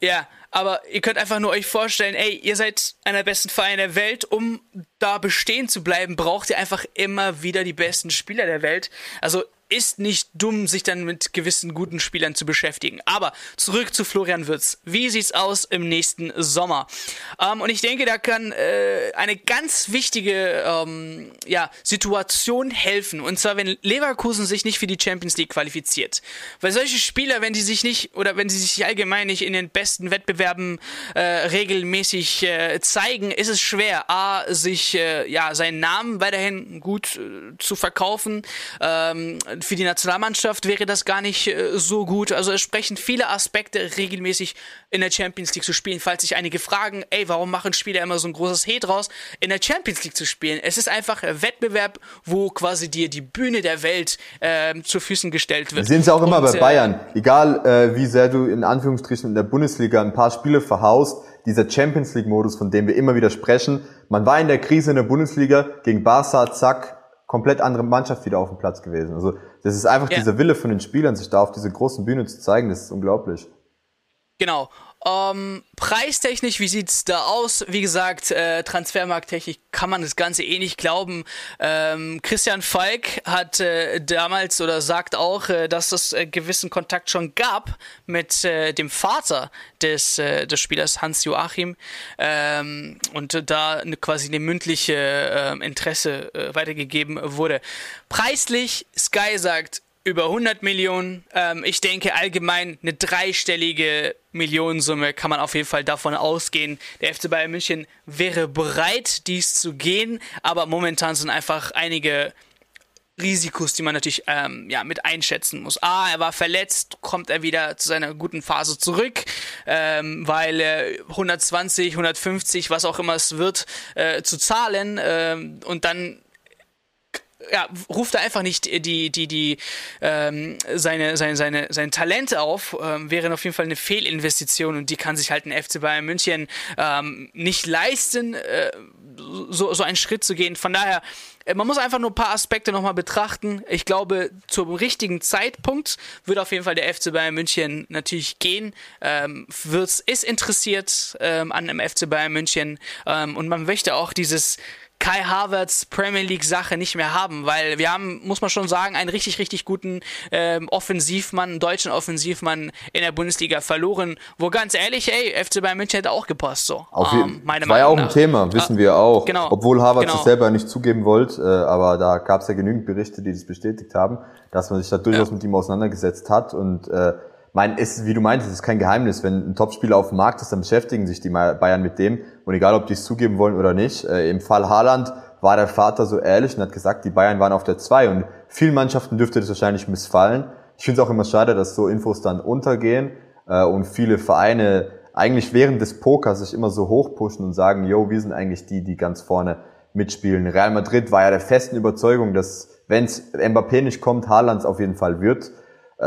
Speaker 1: Ja, aber ihr könnt einfach nur euch vorstellen, ey, ihr seid einer der besten Vereine der Welt, um da bestehen zu bleiben, braucht ihr einfach immer wieder die besten Spieler der Welt. Also ist nicht dumm, sich dann mit gewissen guten Spielern zu beschäftigen. Aber zurück zu Florian Würz. Wie sieht's aus im nächsten Sommer? Ähm, und ich denke, da kann äh, eine ganz wichtige ähm, ja, Situation helfen. Und zwar, wenn Leverkusen sich nicht für die Champions League qualifiziert. Weil solche Spieler, wenn die sich nicht oder wenn sie sich allgemein nicht in den besten Wettbewerben äh, regelmäßig äh, zeigen, ist es schwer, a, sich äh, ja seinen Namen weiterhin gut äh, zu verkaufen. Ähm, für die Nationalmannschaft wäre das gar nicht äh, so gut. Also es sprechen viele Aspekte, regelmäßig in der Champions League zu spielen. Falls sich einige fragen, ey, warum machen Spieler immer so ein großes He draus, in der Champions League zu spielen? Es ist einfach ein Wettbewerb, wo quasi dir die Bühne der Welt äh, zu Füßen gestellt wird.
Speaker 2: Wir sehen es auch immer Und, bei Bayern. Äh, Egal, äh, wie sehr du in Anführungsstrichen in der Bundesliga ein paar Spiele verhaust, dieser Champions League-Modus, von dem wir immer wieder sprechen. Man war in der Krise in der Bundesliga gegen Barca, zack, komplett andere Mannschaft wieder auf dem Platz gewesen. Also das ist einfach ja. dieser Wille von den Spielern, sich da auf diese großen Bühne zu zeigen, das ist unglaublich.
Speaker 1: Genau. Ähm, preistechnisch, wie sieht's da aus? Wie gesagt, äh, Transfermarkttechnisch kann man das Ganze eh nicht glauben. Ähm, Christian Falk hat äh, damals oder sagt auch, äh, dass es äh, gewissen Kontakt schon gab mit äh, dem Vater des, äh, des Spielers Hans Joachim ähm, und da eine, quasi eine mündliche äh, Interesse äh, weitergegeben wurde. Preislich, Sky sagt, über 100 Millionen. Ähm, ich denke allgemein eine dreistellige Millionensumme kann man auf jeden Fall davon ausgehen. Der FC Bayern München wäre bereit, dies zu gehen, aber momentan sind einfach einige Risikos, die man natürlich ähm, ja, mit einschätzen muss. Ah, er war verletzt, kommt er wieder zu seiner guten Phase zurück, ähm, weil äh, 120, 150, was auch immer es wird, äh, zu zahlen ähm, und dann ja, ruft er einfach nicht die, die, die, ähm, seine, seine, seine, sein Talent auf, ähm, wäre auf jeden Fall eine Fehlinvestition und die kann sich halt ein FC Bayern München ähm, nicht leisten, äh, so, so einen Schritt zu gehen. Von daher, äh, man muss einfach nur ein paar Aspekte nochmal betrachten. Ich glaube, zum richtigen Zeitpunkt wird auf jeden Fall der FC Bayern München natürlich gehen. Ähm, wird's, ist interessiert ähm, an einem FC Bayern München ähm, und man möchte auch dieses Kai Havertz Premier League Sache nicht mehr haben, weil wir haben, muss man schon sagen, einen richtig, richtig guten ähm, Offensivmann, einen deutschen Offensivmann in der Bundesliga verloren, wo ganz ehrlich, ey, FC Bayern München hätte auch gepasst, so.
Speaker 2: Auf jeden, ähm, meine war ja auch ein Thema, wissen ah, wir auch. Genau, Obwohl Havertz genau. es selber nicht zugeben wollte, äh, aber da gab es ja genügend Berichte, die das bestätigt haben, dass man sich da durchaus ja. mit ihm auseinandergesetzt hat und äh, mein, ist, wie du meintest, ist kein Geheimnis. Wenn ein Topspieler auf dem Markt ist, dann beschäftigen sich die Bayern mit dem. Und egal, ob die es zugeben wollen oder nicht. Äh, Im Fall Haaland war der Vater so ehrlich und hat gesagt, die Bayern waren auf der 2. Und vielen Mannschaften dürfte das wahrscheinlich missfallen. Ich finde es auch immer schade, dass so Infos dann untergehen äh, und viele Vereine eigentlich während des Pokers sich immer so hochpushen und sagen, yo, wir sind eigentlich die, die ganz vorne mitspielen. Real Madrid war ja der festen Überzeugung, dass wenn es Mbappé nicht kommt, Haaland auf jeden Fall wird. Äh,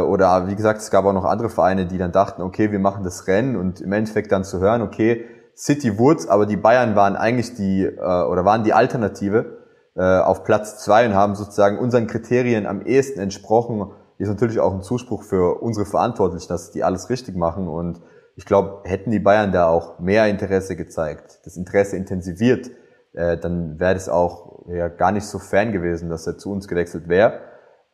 Speaker 2: oder wie gesagt, es gab auch noch andere Vereine, die dann dachten, okay, wir machen das Rennen und im Endeffekt dann zu hören, okay, City Woods, aber die Bayern waren eigentlich die äh, oder waren die Alternative äh, auf Platz zwei und haben sozusagen unseren Kriterien am ehesten entsprochen. Ist natürlich auch ein Zuspruch für unsere Verantwortlichen, dass die alles richtig machen und ich glaube, hätten die Bayern da auch mehr Interesse gezeigt, das Interesse intensiviert, äh, dann wäre das auch ja, gar nicht so fern gewesen, dass er zu uns gewechselt wäre.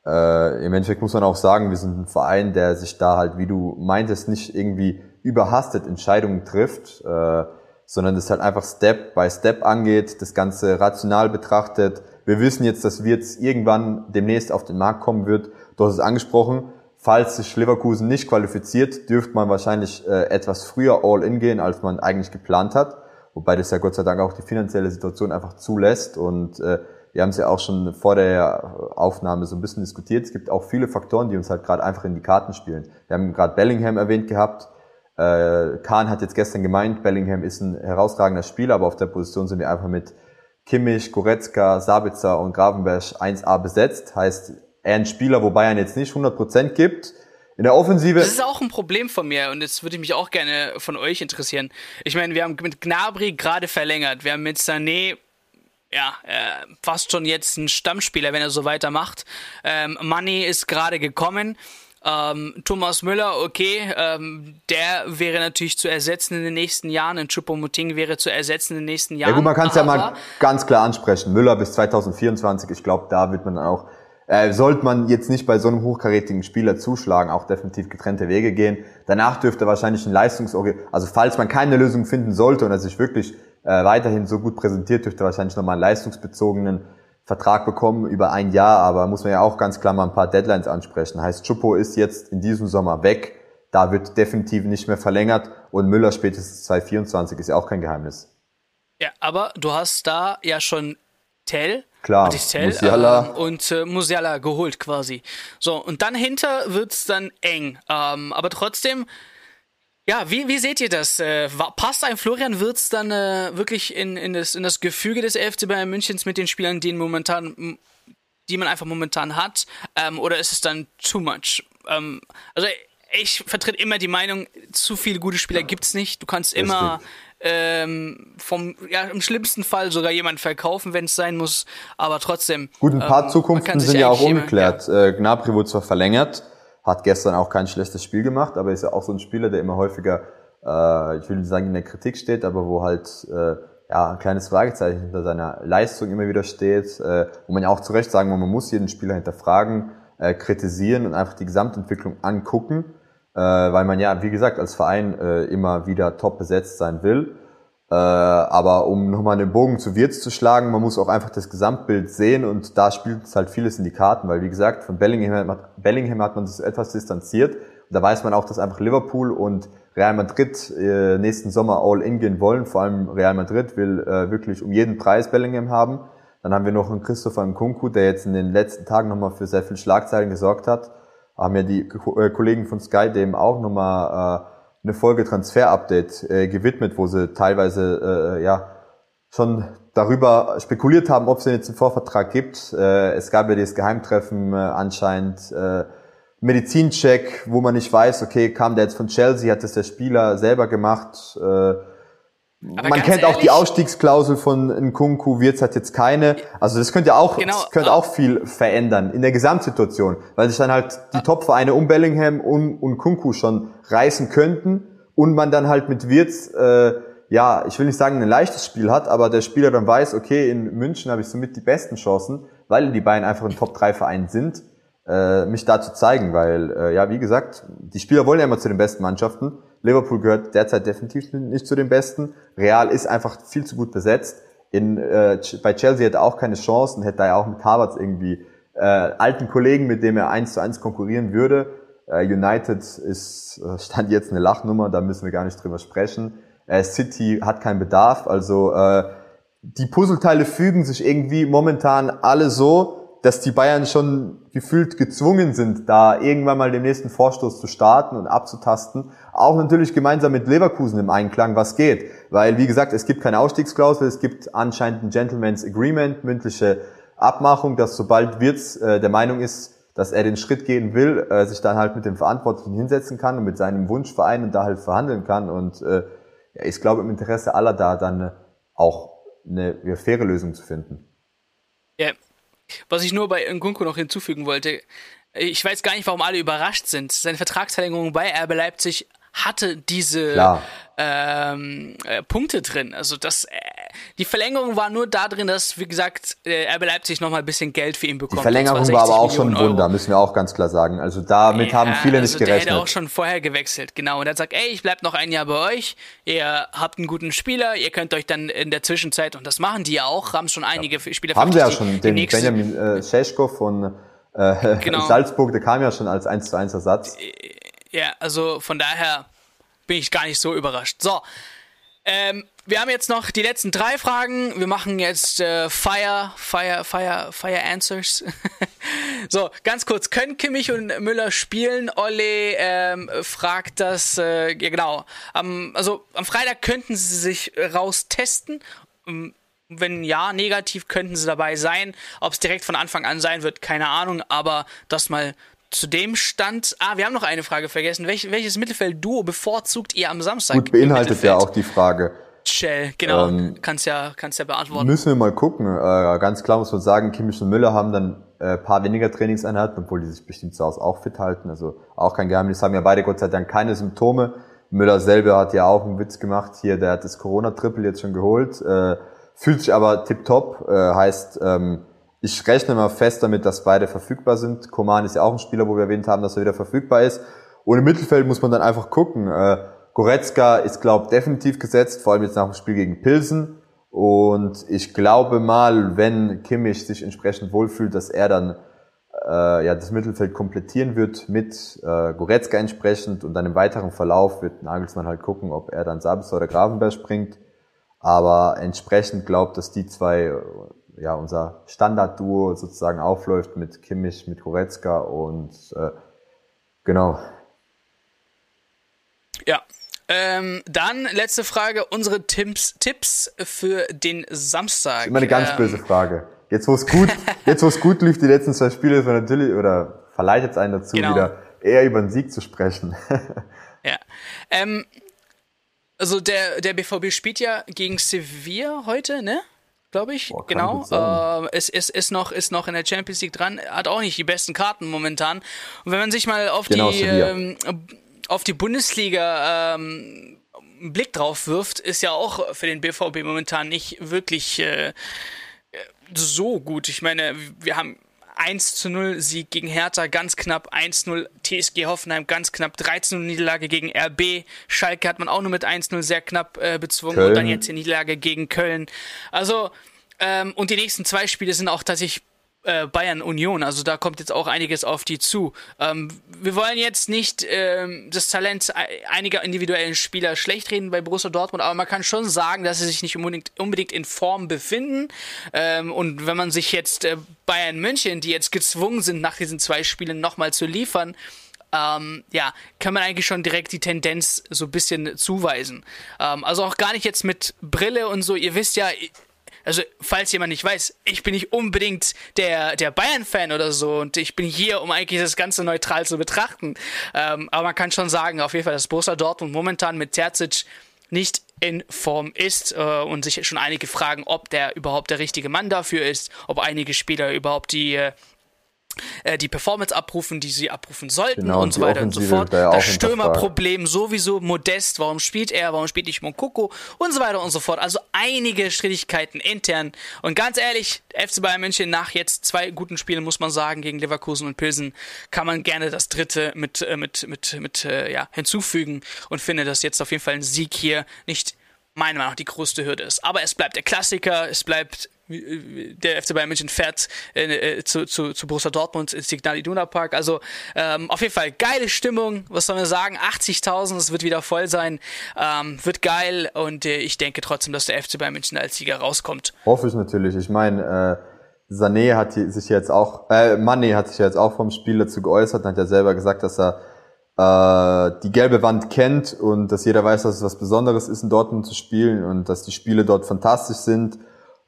Speaker 2: Äh, Im Endeffekt muss man auch sagen, wir sind ein Verein, der sich da halt, wie du meintest, nicht irgendwie überhastet Entscheidungen trifft, äh, sondern das halt einfach Step by Step angeht, das Ganze rational betrachtet. Wir wissen jetzt, dass wir jetzt irgendwann demnächst auf den Markt kommen wird. Du hast es angesprochen. Falls sich Leverkusen nicht qualifiziert, dürfte man wahrscheinlich äh, etwas früher All-In gehen, als man eigentlich geplant hat. Wobei das ja Gott sei Dank auch die finanzielle Situation einfach zulässt und äh, wir haben es ja auch schon vor der Aufnahme so ein bisschen diskutiert. Es gibt auch viele Faktoren, die uns halt gerade einfach in die Karten spielen. Wir haben gerade Bellingham erwähnt gehabt. Äh, Kahn hat jetzt gestern gemeint, Bellingham ist ein herausragender Spieler, aber auf der Position sind wir einfach mit Kimmich, Goretzka, Sabitzer und Gravenberg 1A besetzt. Heißt, er ein Spieler, wobei er jetzt nicht 100% gibt. In der Offensive.
Speaker 1: Das ist auch ein Problem von mir und jetzt würde ich mich auch gerne von euch interessieren. Ich meine, wir haben mit Gnabry gerade verlängert. Wir haben mit Sané ja, äh, fast schon jetzt ein Stammspieler, wenn er so weitermacht. Ähm, Money ist gerade gekommen. Ähm, Thomas Müller, okay, ähm, der wäre natürlich zu ersetzen in den nächsten Jahren. Ein Choupo-Moting wäre zu ersetzen in den nächsten Jahren.
Speaker 2: Ja gut, man kann es ja mal ganz klar ansprechen. Müller bis 2024, ich glaube, da wird man dann auch, äh, sollte man jetzt nicht bei so einem hochkarätigen Spieler zuschlagen, auch definitiv getrennte Wege gehen. Danach dürfte wahrscheinlich ein Leistungsorgan, also falls man keine Lösung finden sollte und er sich wirklich äh, weiterhin so gut präsentiert, dürfte wahrscheinlich nochmal einen leistungsbezogenen Vertrag bekommen über ein Jahr, aber muss man ja auch ganz klar mal ein paar Deadlines ansprechen. Heißt, Chupo ist jetzt in diesem Sommer weg, da wird definitiv nicht mehr verlängert und Müller spätestens 2024 ist ja auch kein Geheimnis.
Speaker 1: Ja, aber du hast da ja schon Tell,
Speaker 2: Klar,
Speaker 1: Tell, Musiala. Ähm, und äh, Musiala geholt quasi. So, und dann hinter wird's dann eng. Ähm, aber trotzdem, ja, wie, wie seht ihr das? Äh, passt ein Florian Wirtz dann äh, wirklich in, in, das, in das Gefüge des FC Bayern Münchens mit den Spielern, die momentan, die man einfach momentan hat? Ähm, oder ist es dann too much? Ähm, also ich vertrete immer die Meinung, zu viele gute Spieler gibt's nicht. Du kannst immer ähm, vom, ja, im schlimmsten Fall sogar jemanden verkaufen, wenn es sein muss, aber trotzdem.
Speaker 2: Gut, ein paar ähm, Zukunften sind ja auch ungeklärt. Ja. Äh, Gnabry wurde zwar verlängert, hat gestern auch kein schlechtes Spiel gemacht, aber ist ja auch so ein Spieler, der immer häufiger, äh, ich will nicht sagen in der Kritik steht, aber wo halt äh, ja ein kleines Fragezeichen hinter seiner Leistung immer wieder steht, äh, wo man ja auch zu Recht sagen muss, man muss jeden Spieler hinterfragen, äh, kritisieren und einfach die Gesamtentwicklung angucken, äh, weil man ja, wie gesagt, als Verein äh, immer wieder top besetzt sein will. Äh, aber um nochmal einen Bogen zu Wirtz zu schlagen, man muss auch einfach das Gesamtbild sehen und da spielt es halt vieles in die Karten, weil wie gesagt, von Bellingham, Bellingham hat man sich etwas distanziert. Und da weiß man auch, dass einfach Liverpool und Real Madrid äh, nächsten Sommer all in gehen wollen. Vor allem Real Madrid will äh, wirklich um jeden Preis Bellingham haben. Dann haben wir noch einen Christopher Nkunku, der jetzt in den letzten Tagen nochmal für sehr viel Schlagzeilen gesorgt hat. Haben ja die äh, Kollegen von Sky dem auch nochmal äh, eine Folge Transfer-Update äh, gewidmet, wo sie teilweise äh, ja schon darüber spekuliert haben, ob es denn jetzt einen Vorvertrag gibt. Äh, es gab ja dieses Geheimtreffen äh, anscheinend, äh, Medizincheck, wo man nicht weiß, okay, kam der jetzt von Chelsea, hat das der Spieler selber gemacht. Äh, man kennt ehrlich, auch die Ausstiegsklausel von Nkunku, Wirtz hat jetzt keine. Also das könnte auch, genau, das könnte auch viel verändern in der Gesamtsituation, weil sich dann halt die Top-Vereine um Bellingham und, und Kunku schon reißen könnten und man dann halt mit Wirtz, äh, ja, ich will nicht sagen, ein leichtes Spiel hat, aber der Spieler dann weiß, okay, in München habe ich somit die besten Chancen, weil die beiden einfach ein Top-3-Verein sind, äh, mich da zu zeigen, weil, äh, ja, wie gesagt, die Spieler wollen ja immer zu den besten Mannschaften Liverpool gehört derzeit definitiv nicht zu den Besten. Real ist einfach viel zu gut besetzt. In, äh, bei Chelsea hätte er auch keine Chancen, hätte er auch mit Havertz irgendwie äh, alten Kollegen, mit dem er eins zu eins konkurrieren würde. Äh, United ist äh, stand jetzt eine Lachnummer, da müssen wir gar nicht drüber sprechen. Äh, City hat keinen Bedarf, also äh, die Puzzleteile fügen sich irgendwie momentan alle so, dass die Bayern schon gefühlt gezwungen sind, da irgendwann mal den nächsten Vorstoß zu starten und abzutasten. Auch natürlich gemeinsam mit Leverkusen im Einklang, was geht. Weil, wie gesagt, es gibt keine Ausstiegsklausel, es gibt anscheinend ein Gentleman's Agreement, mündliche Abmachung, dass sobald Wirtz äh, der Meinung ist, dass er den Schritt gehen will, äh, sich dann halt mit dem Verantwortlichen hinsetzen kann und mit seinem Wunschverein und da halt verhandeln kann. Und äh, ja, ich glaube, im Interesse aller da dann auch eine, eine faire Lösung zu finden.
Speaker 1: Ja, was ich nur bei Nkunku noch hinzufügen wollte, ich weiß gar nicht, warum alle überrascht sind. Seine Vertragsverlängerung bei RB Leipzig hatte diese ähm, äh, Punkte drin. Also das, äh, die Verlängerung war nur da drin, dass, wie gesagt, äh, RB Leipzig nochmal ein bisschen Geld für ihn bekommt.
Speaker 2: Die Verlängerung war aber auch schon ein Wunder, Euro. müssen wir auch ganz klar sagen. Also damit ja, haben viele also nicht gerechnet. Der
Speaker 1: hätte auch schon vorher gewechselt, genau. Und er hat gesagt, ey, ich bleib noch ein Jahr bei euch, ihr habt einen guten Spieler, ihr könnt euch dann in der Zwischenzeit, und das machen die ja auch, haben schon einige ja. Spieler
Speaker 2: Haben sie ja schon, den Benjamin äh, Scheschko von äh, genau. Salzburg, der kam ja schon als 1 zu 1 Ersatz.
Speaker 1: Ja, also von daher bin ich gar nicht so überrascht. So, ähm, wir haben jetzt noch die letzten drei Fragen. Wir machen jetzt äh, Fire, Fire, Fire, Fire Answers. so, ganz kurz. Können Kimmich und Müller spielen? Olle ähm, fragt das, äh, ja genau. Am, also am Freitag könnten sie sich raustesten. Ähm, wenn ja, negativ könnten sie dabei sein. Ob es direkt von Anfang an sein wird, keine Ahnung. Aber das mal zu dem Stand. Ah, wir haben noch eine Frage vergessen. Welch, welches Mittelfeld-Duo bevorzugt ihr am Samstag?
Speaker 2: Gut, beinhaltet ja auch die Frage.
Speaker 1: Shell, genau. Ähm, kannst ja, kannst ja beantworten.
Speaker 2: Müssen wir mal gucken. Äh, ganz klar muss man sagen, Kimmich und Müller haben dann äh, paar weniger Trainingseinheiten, obwohl die sich bestimmt zu Hause auch fit halten. Also auch kein Geheimnis. Haben ja beide Gott sei Dank keine Symptome. Müller selber hat ja auch einen Witz gemacht. Hier, der hat das Corona-Triple jetzt schon geholt. Äh, fühlt sich aber tipptopp. Äh, heißt, ähm, ich rechne mal fest damit, dass beide verfügbar sind. Koman ist ja auch ein Spieler, wo wir erwähnt haben, dass er wieder verfügbar ist. Und im Mittelfeld muss man dann einfach gucken. Äh, Goretzka ist, glaube ich, definitiv gesetzt, vor allem jetzt nach dem Spiel gegen Pilsen. Und ich glaube mal, wenn Kimmich sich entsprechend wohlfühlt, dass er dann äh, ja das Mittelfeld komplettieren wird mit äh, Goretzka entsprechend und dann im weiteren Verlauf wird Nagelsmann halt gucken, ob er dann Sabitzer oder Gravenberg springt. Aber entsprechend glaubt, dass die zwei ja, unser Standardduo sozusagen aufläuft mit Kimmich, mit Goretzka und äh, genau.
Speaker 1: Ja. Ähm, dann letzte Frage, unsere Tipps, Tipps für den Samstag. Das ist
Speaker 2: immer eine ganz ähm, böse Frage. Jetzt wo es gut, jetzt wo es gut lief, die letzten zwei Spiele, ist man natürlich oder verleitet es einen dazu, genau. wieder eher über den Sieg zu sprechen.
Speaker 1: ja. Ähm, also der, der BVB spielt ja gegen Sevilla heute, ne? Glaube ich. Boah, genau. Äh, es ist, ist, noch, ist noch in der Champions League dran. Hat auch nicht die besten Karten momentan. Und wenn man sich mal auf genau, die ähm, auf die Bundesliga ähm, einen Blick drauf wirft, ist ja auch für den BVB momentan nicht wirklich äh, so gut. Ich meine, wir haben 1 zu 0 Sieg gegen Hertha, ganz knapp 1-0 TSG Hoffenheim, ganz knapp 13 0 Niederlage gegen RB. Schalke hat man auch nur mit 1-0 sehr knapp äh, bezwungen Köln. und dann jetzt die Niederlage gegen Köln. Also, ähm, und die nächsten zwei Spiele sind auch tatsächlich äh, Bayern Union. Also da kommt jetzt auch einiges auf die zu. Ähm, wir wollen jetzt nicht ähm, das Talent einiger individuellen Spieler schlecht reden bei Borussia Dortmund, aber man kann schon sagen, dass sie sich nicht unbedingt, unbedingt in Form befinden. Ähm, und wenn man sich jetzt äh, Bayern München, die jetzt gezwungen sind, nach diesen zwei Spielen nochmal zu liefern, ähm, ja, kann man eigentlich schon direkt die Tendenz so ein bisschen zuweisen. Ähm, also auch gar nicht jetzt mit Brille und so. Ihr wisst ja, also falls jemand nicht weiß, ich bin nicht unbedingt der, der Bayern-Fan oder so und ich bin hier, um eigentlich das Ganze neutral zu betrachten. Ähm, aber man kann schon sagen, auf jeden Fall, dass Borussia Dortmund momentan mit Terzic nicht in Form ist äh, und sich schon einige fragen, ob der überhaupt der richtige Mann dafür ist, ob einige Spieler überhaupt die äh, die Performance abrufen, die sie abrufen sollten genau, und so weiter und so fort. Da das Stürmerproblem sowieso Modest, warum spielt er, warum spielt nicht Mokoko und so weiter und so fort. Also einige Strittigkeiten intern. Und ganz ehrlich, FC Bayern München nach jetzt zwei guten Spielen, muss man sagen, gegen Leverkusen und Pilsen, kann man gerne das dritte mit, äh, mit, mit, mit äh, ja, hinzufügen und finde, dass jetzt auf jeden Fall ein Sieg hier nicht meiner Meinung nach die größte Hürde ist. Aber es bleibt der Klassiker, es bleibt der FC Bayern München fährt äh, äh, zu, zu, zu Borussia Dortmund ins Signal Iduna Park. Also ähm, auf jeden Fall geile Stimmung. Was soll man sagen? 80.000, es wird wieder voll sein. Ähm, wird geil und äh, ich denke trotzdem, dass der FC Bayern München als Sieger rauskommt.
Speaker 2: Hoffe ich natürlich. Ich meine, äh, Sané hat sich jetzt auch, äh, Mané hat sich jetzt auch vom Spiel dazu geäußert und hat ja selber gesagt, dass er äh, die gelbe Wand kennt und dass jeder weiß, dass es was Besonderes ist, in Dortmund zu spielen und dass die Spiele dort fantastisch sind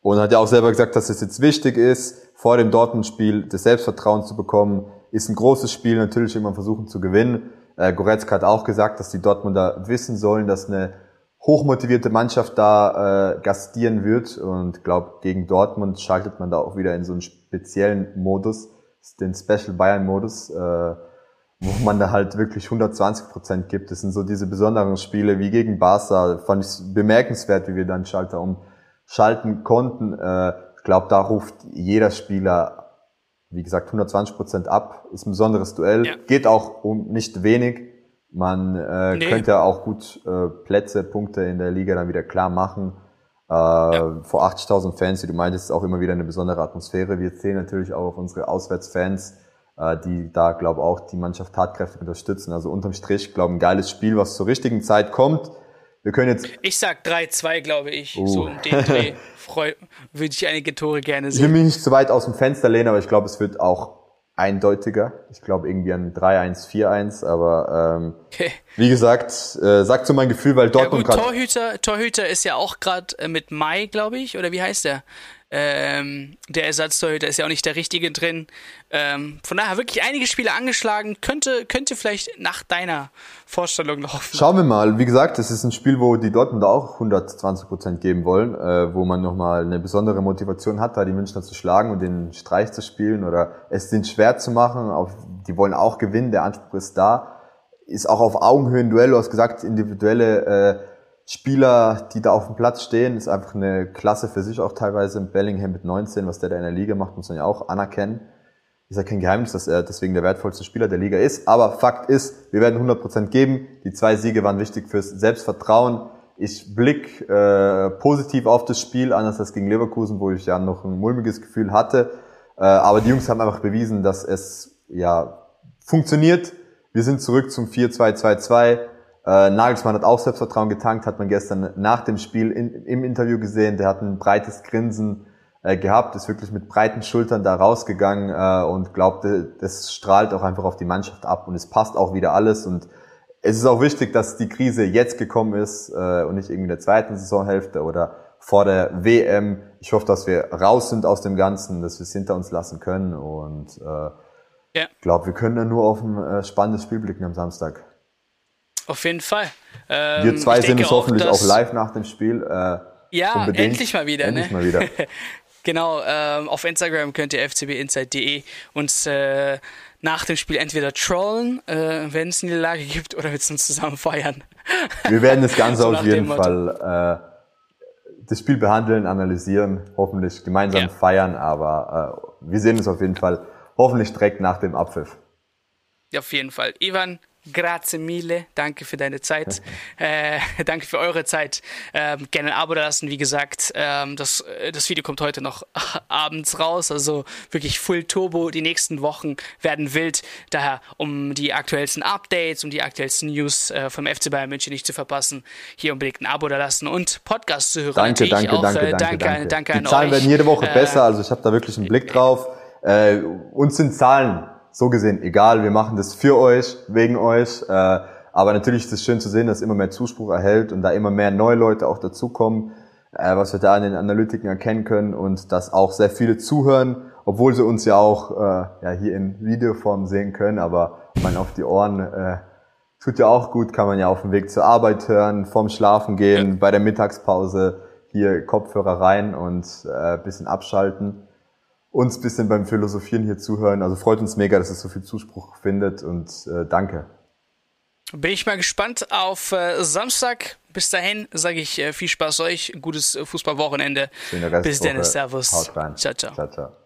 Speaker 2: und hat ja auch selber gesagt, dass es jetzt wichtig ist, vor dem Dortmund-Spiel das Selbstvertrauen zu bekommen. Ist ein großes Spiel, natürlich immer versuchen zu gewinnen. Äh, Goretzka hat auch gesagt, dass die Dortmunder wissen sollen, dass eine hochmotivierte Mannschaft da äh, gastieren wird. Und glaube, gegen Dortmund schaltet man da auch wieder in so einen speziellen Modus, den Special Bayern-Modus, äh, wo man da halt wirklich 120 Prozent gibt. Das sind so diese besonderen Spiele wie gegen Barca. Fand ich bemerkenswert, wie wir dann Schalter um schalten konnten. Äh, ich glaube, da ruft jeder Spieler, wie gesagt, 120 Prozent ab. Ist ein besonderes Duell. Ja. Geht auch um nicht wenig. Man äh, nee. könnte auch gut äh, Plätze, Punkte in der Liga dann wieder klar machen. Äh, ja. Vor 80.000 Fans, wie du meintest, ist auch immer wieder eine besondere Atmosphäre. Wir zählen natürlich auch auf unsere Auswärtsfans, äh, die da, glaube auch die Mannschaft tatkräftig unterstützen. Also unterm Strich, glaube ein geiles Spiel, was zur richtigen Zeit kommt. Wir können jetzt.
Speaker 1: Ich sag 3-2, glaube ich. Uh. So um den Dreh freu, würde ich einige Tore gerne sehen.
Speaker 2: Ich will mich nicht zu weit aus dem Fenster lehnen, aber ich glaube, es wird auch eindeutiger. Ich glaube irgendwie an 3-1, 4-1, aber ähm, okay. wie gesagt, äh, sagt so mein Gefühl, weil Dortmund
Speaker 1: ja, Torhüter, Torhüter ist ja auch gerade äh, mit Mai, glaube ich, oder wie heißt der? Ähm, der Ersatztorhüter ist ja auch nicht der richtige drin. Ähm, von daher wirklich einige Spiele angeschlagen. Könnte, könnte vielleicht nach deiner Vorstellung laufen.
Speaker 2: Schauen wir mal. Wie gesagt, es ist ein Spiel, wo die Dortmunder auch 120 Prozent geben wollen, äh, wo man nochmal eine besondere Motivation hat, da die Münchner zu schlagen und den Streich zu spielen oder es den schwer zu machen. Auf, die wollen auch gewinnen. Der Anspruch ist da. Ist auch auf Augenhöhe ein Duell. Du hast gesagt, individuelle äh, Spieler, die da auf dem Platz stehen, ist einfach eine Klasse für sich auch teilweise. Bellingham mit 19, was der da in der Liga macht, muss man ja auch anerkennen. Ist ja kein Geheimnis, dass er deswegen der wertvollste Spieler der Liga ist. Aber Fakt ist, wir werden 100% geben. Die zwei Siege waren wichtig fürs Selbstvertrauen. Ich blick äh, positiv auf das Spiel, anders als gegen Leverkusen, wo ich ja noch ein mulmiges Gefühl hatte. Äh, aber die Jungs haben einfach bewiesen, dass es ja funktioniert. Wir sind zurück zum 4-2-2-2 äh, Nagelsmann hat auch Selbstvertrauen getankt, hat man gestern nach dem Spiel in, im Interview gesehen. Der hat ein breites Grinsen äh, gehabt, ist wirklich mit breiten Schultern da rausgegangen äh, und glaubte, das strahlt auch einfach auf die Mannschaft ab und es passt auch wieder alles. Und es ist auch wichtig, dass die Krise jetzt gekommen ist äh, und nicht irgendwie in der zweiten Saisonhälfte oder vor der WM. Ich hoffe, dass wir raus sind aus dem Ganzen, dass wir es hinter uns lassen können und äh, ja. glaube, wir können dann nur auf ein äh, spannendes Spiel blicken am Samstag.
Speaker 1: Auf jeden Fall.
Speaker 2: Ähm, Wir zwei sehen uns hoffentlich auch, auch, live nach dem Spiel.
Speaker 1: Äh, ja, unbedingt. endlich mal wieder.
Speaker 2: Endlich
Speaker 1: ne?
Speaker 2: mal wieder.
Speaker 1: genau, ähm, auf Instagram könnt ihr fcbinsight.de uns äh, nach dem Spiel entweder trollen, äh, wenn es eine Lage gibt, oder mit uns zusammen feiern.
Speaker 2: Wir werden das Ganze so auf jeden Fall äh, das Spiel behandeln, analysieren, hoffentlich gemeinsam ja. feiern, aber äh, wir sehen uns auf jeden Fall hoffentlich direkt nach dem Abpfiff.
Speaker 1: Ja, auf jeden Fall. Ivan, Grazie mille, danke für deine Zeit, äh, danke für eure Zeit. Ähm, gerne ein Abo da lassen, wie gesagt. Ähm, das, äh, das Video kommt heute noch abends raus, also wirklich Full Turbo. Die nächsten Wochen werden wild. Daher, um die aktuellsten Updates, um die aktuellsten News äh, vom FC Bayern München nicht zu verpassen, hier unbedingt ein Abo da lassen und Podcast zu hören.
Speaker 2: Danke, danke,
Speaker 1: auch,
Speaker 2: danke,
Speaker 1: äh,
Speaker 2: danke, danke,
Speaker 1: danke,
Speaker 2: Die Zahlen euch. werden jede Woche besser, also ich habe da wirklich einen Blick drauf. Äh, uns sind Zahlen so gesehen egal, wir machen das für euch, wegen euch. Äh, aber natürlich ist es schön zu sehen, dass immer mehr Zuspruch erhält und da immer mehr neue Leute auch dazukommen, äh, was wir da an den Analytiken erkennen können und dass auch sehr viele zuhören, obwohl sie uns ja auch äh, ja, hier in Videoform sehen können, aber man auf die Ohren äh, tut ja auch gut, kann man ja auf dem Weg zur Arbeit hören, vorm Schlafen gehen, bei der Mittagspause hier Kopfhörer rein und äh, bisschen abschalten uns bisschen beim Philosophieren hier zuhören. Also freut uns mega, dass es so viel Zuspruch findet und äh, danke.
Speaker 1: Bin ich mal gespannt auf äh, Samstag. Bis dahin sage ich äh, viel Spaß euch, gutes äh, Fußballwochenende. Bis dann, Servus. Ciao, ciao. ciao, ciao.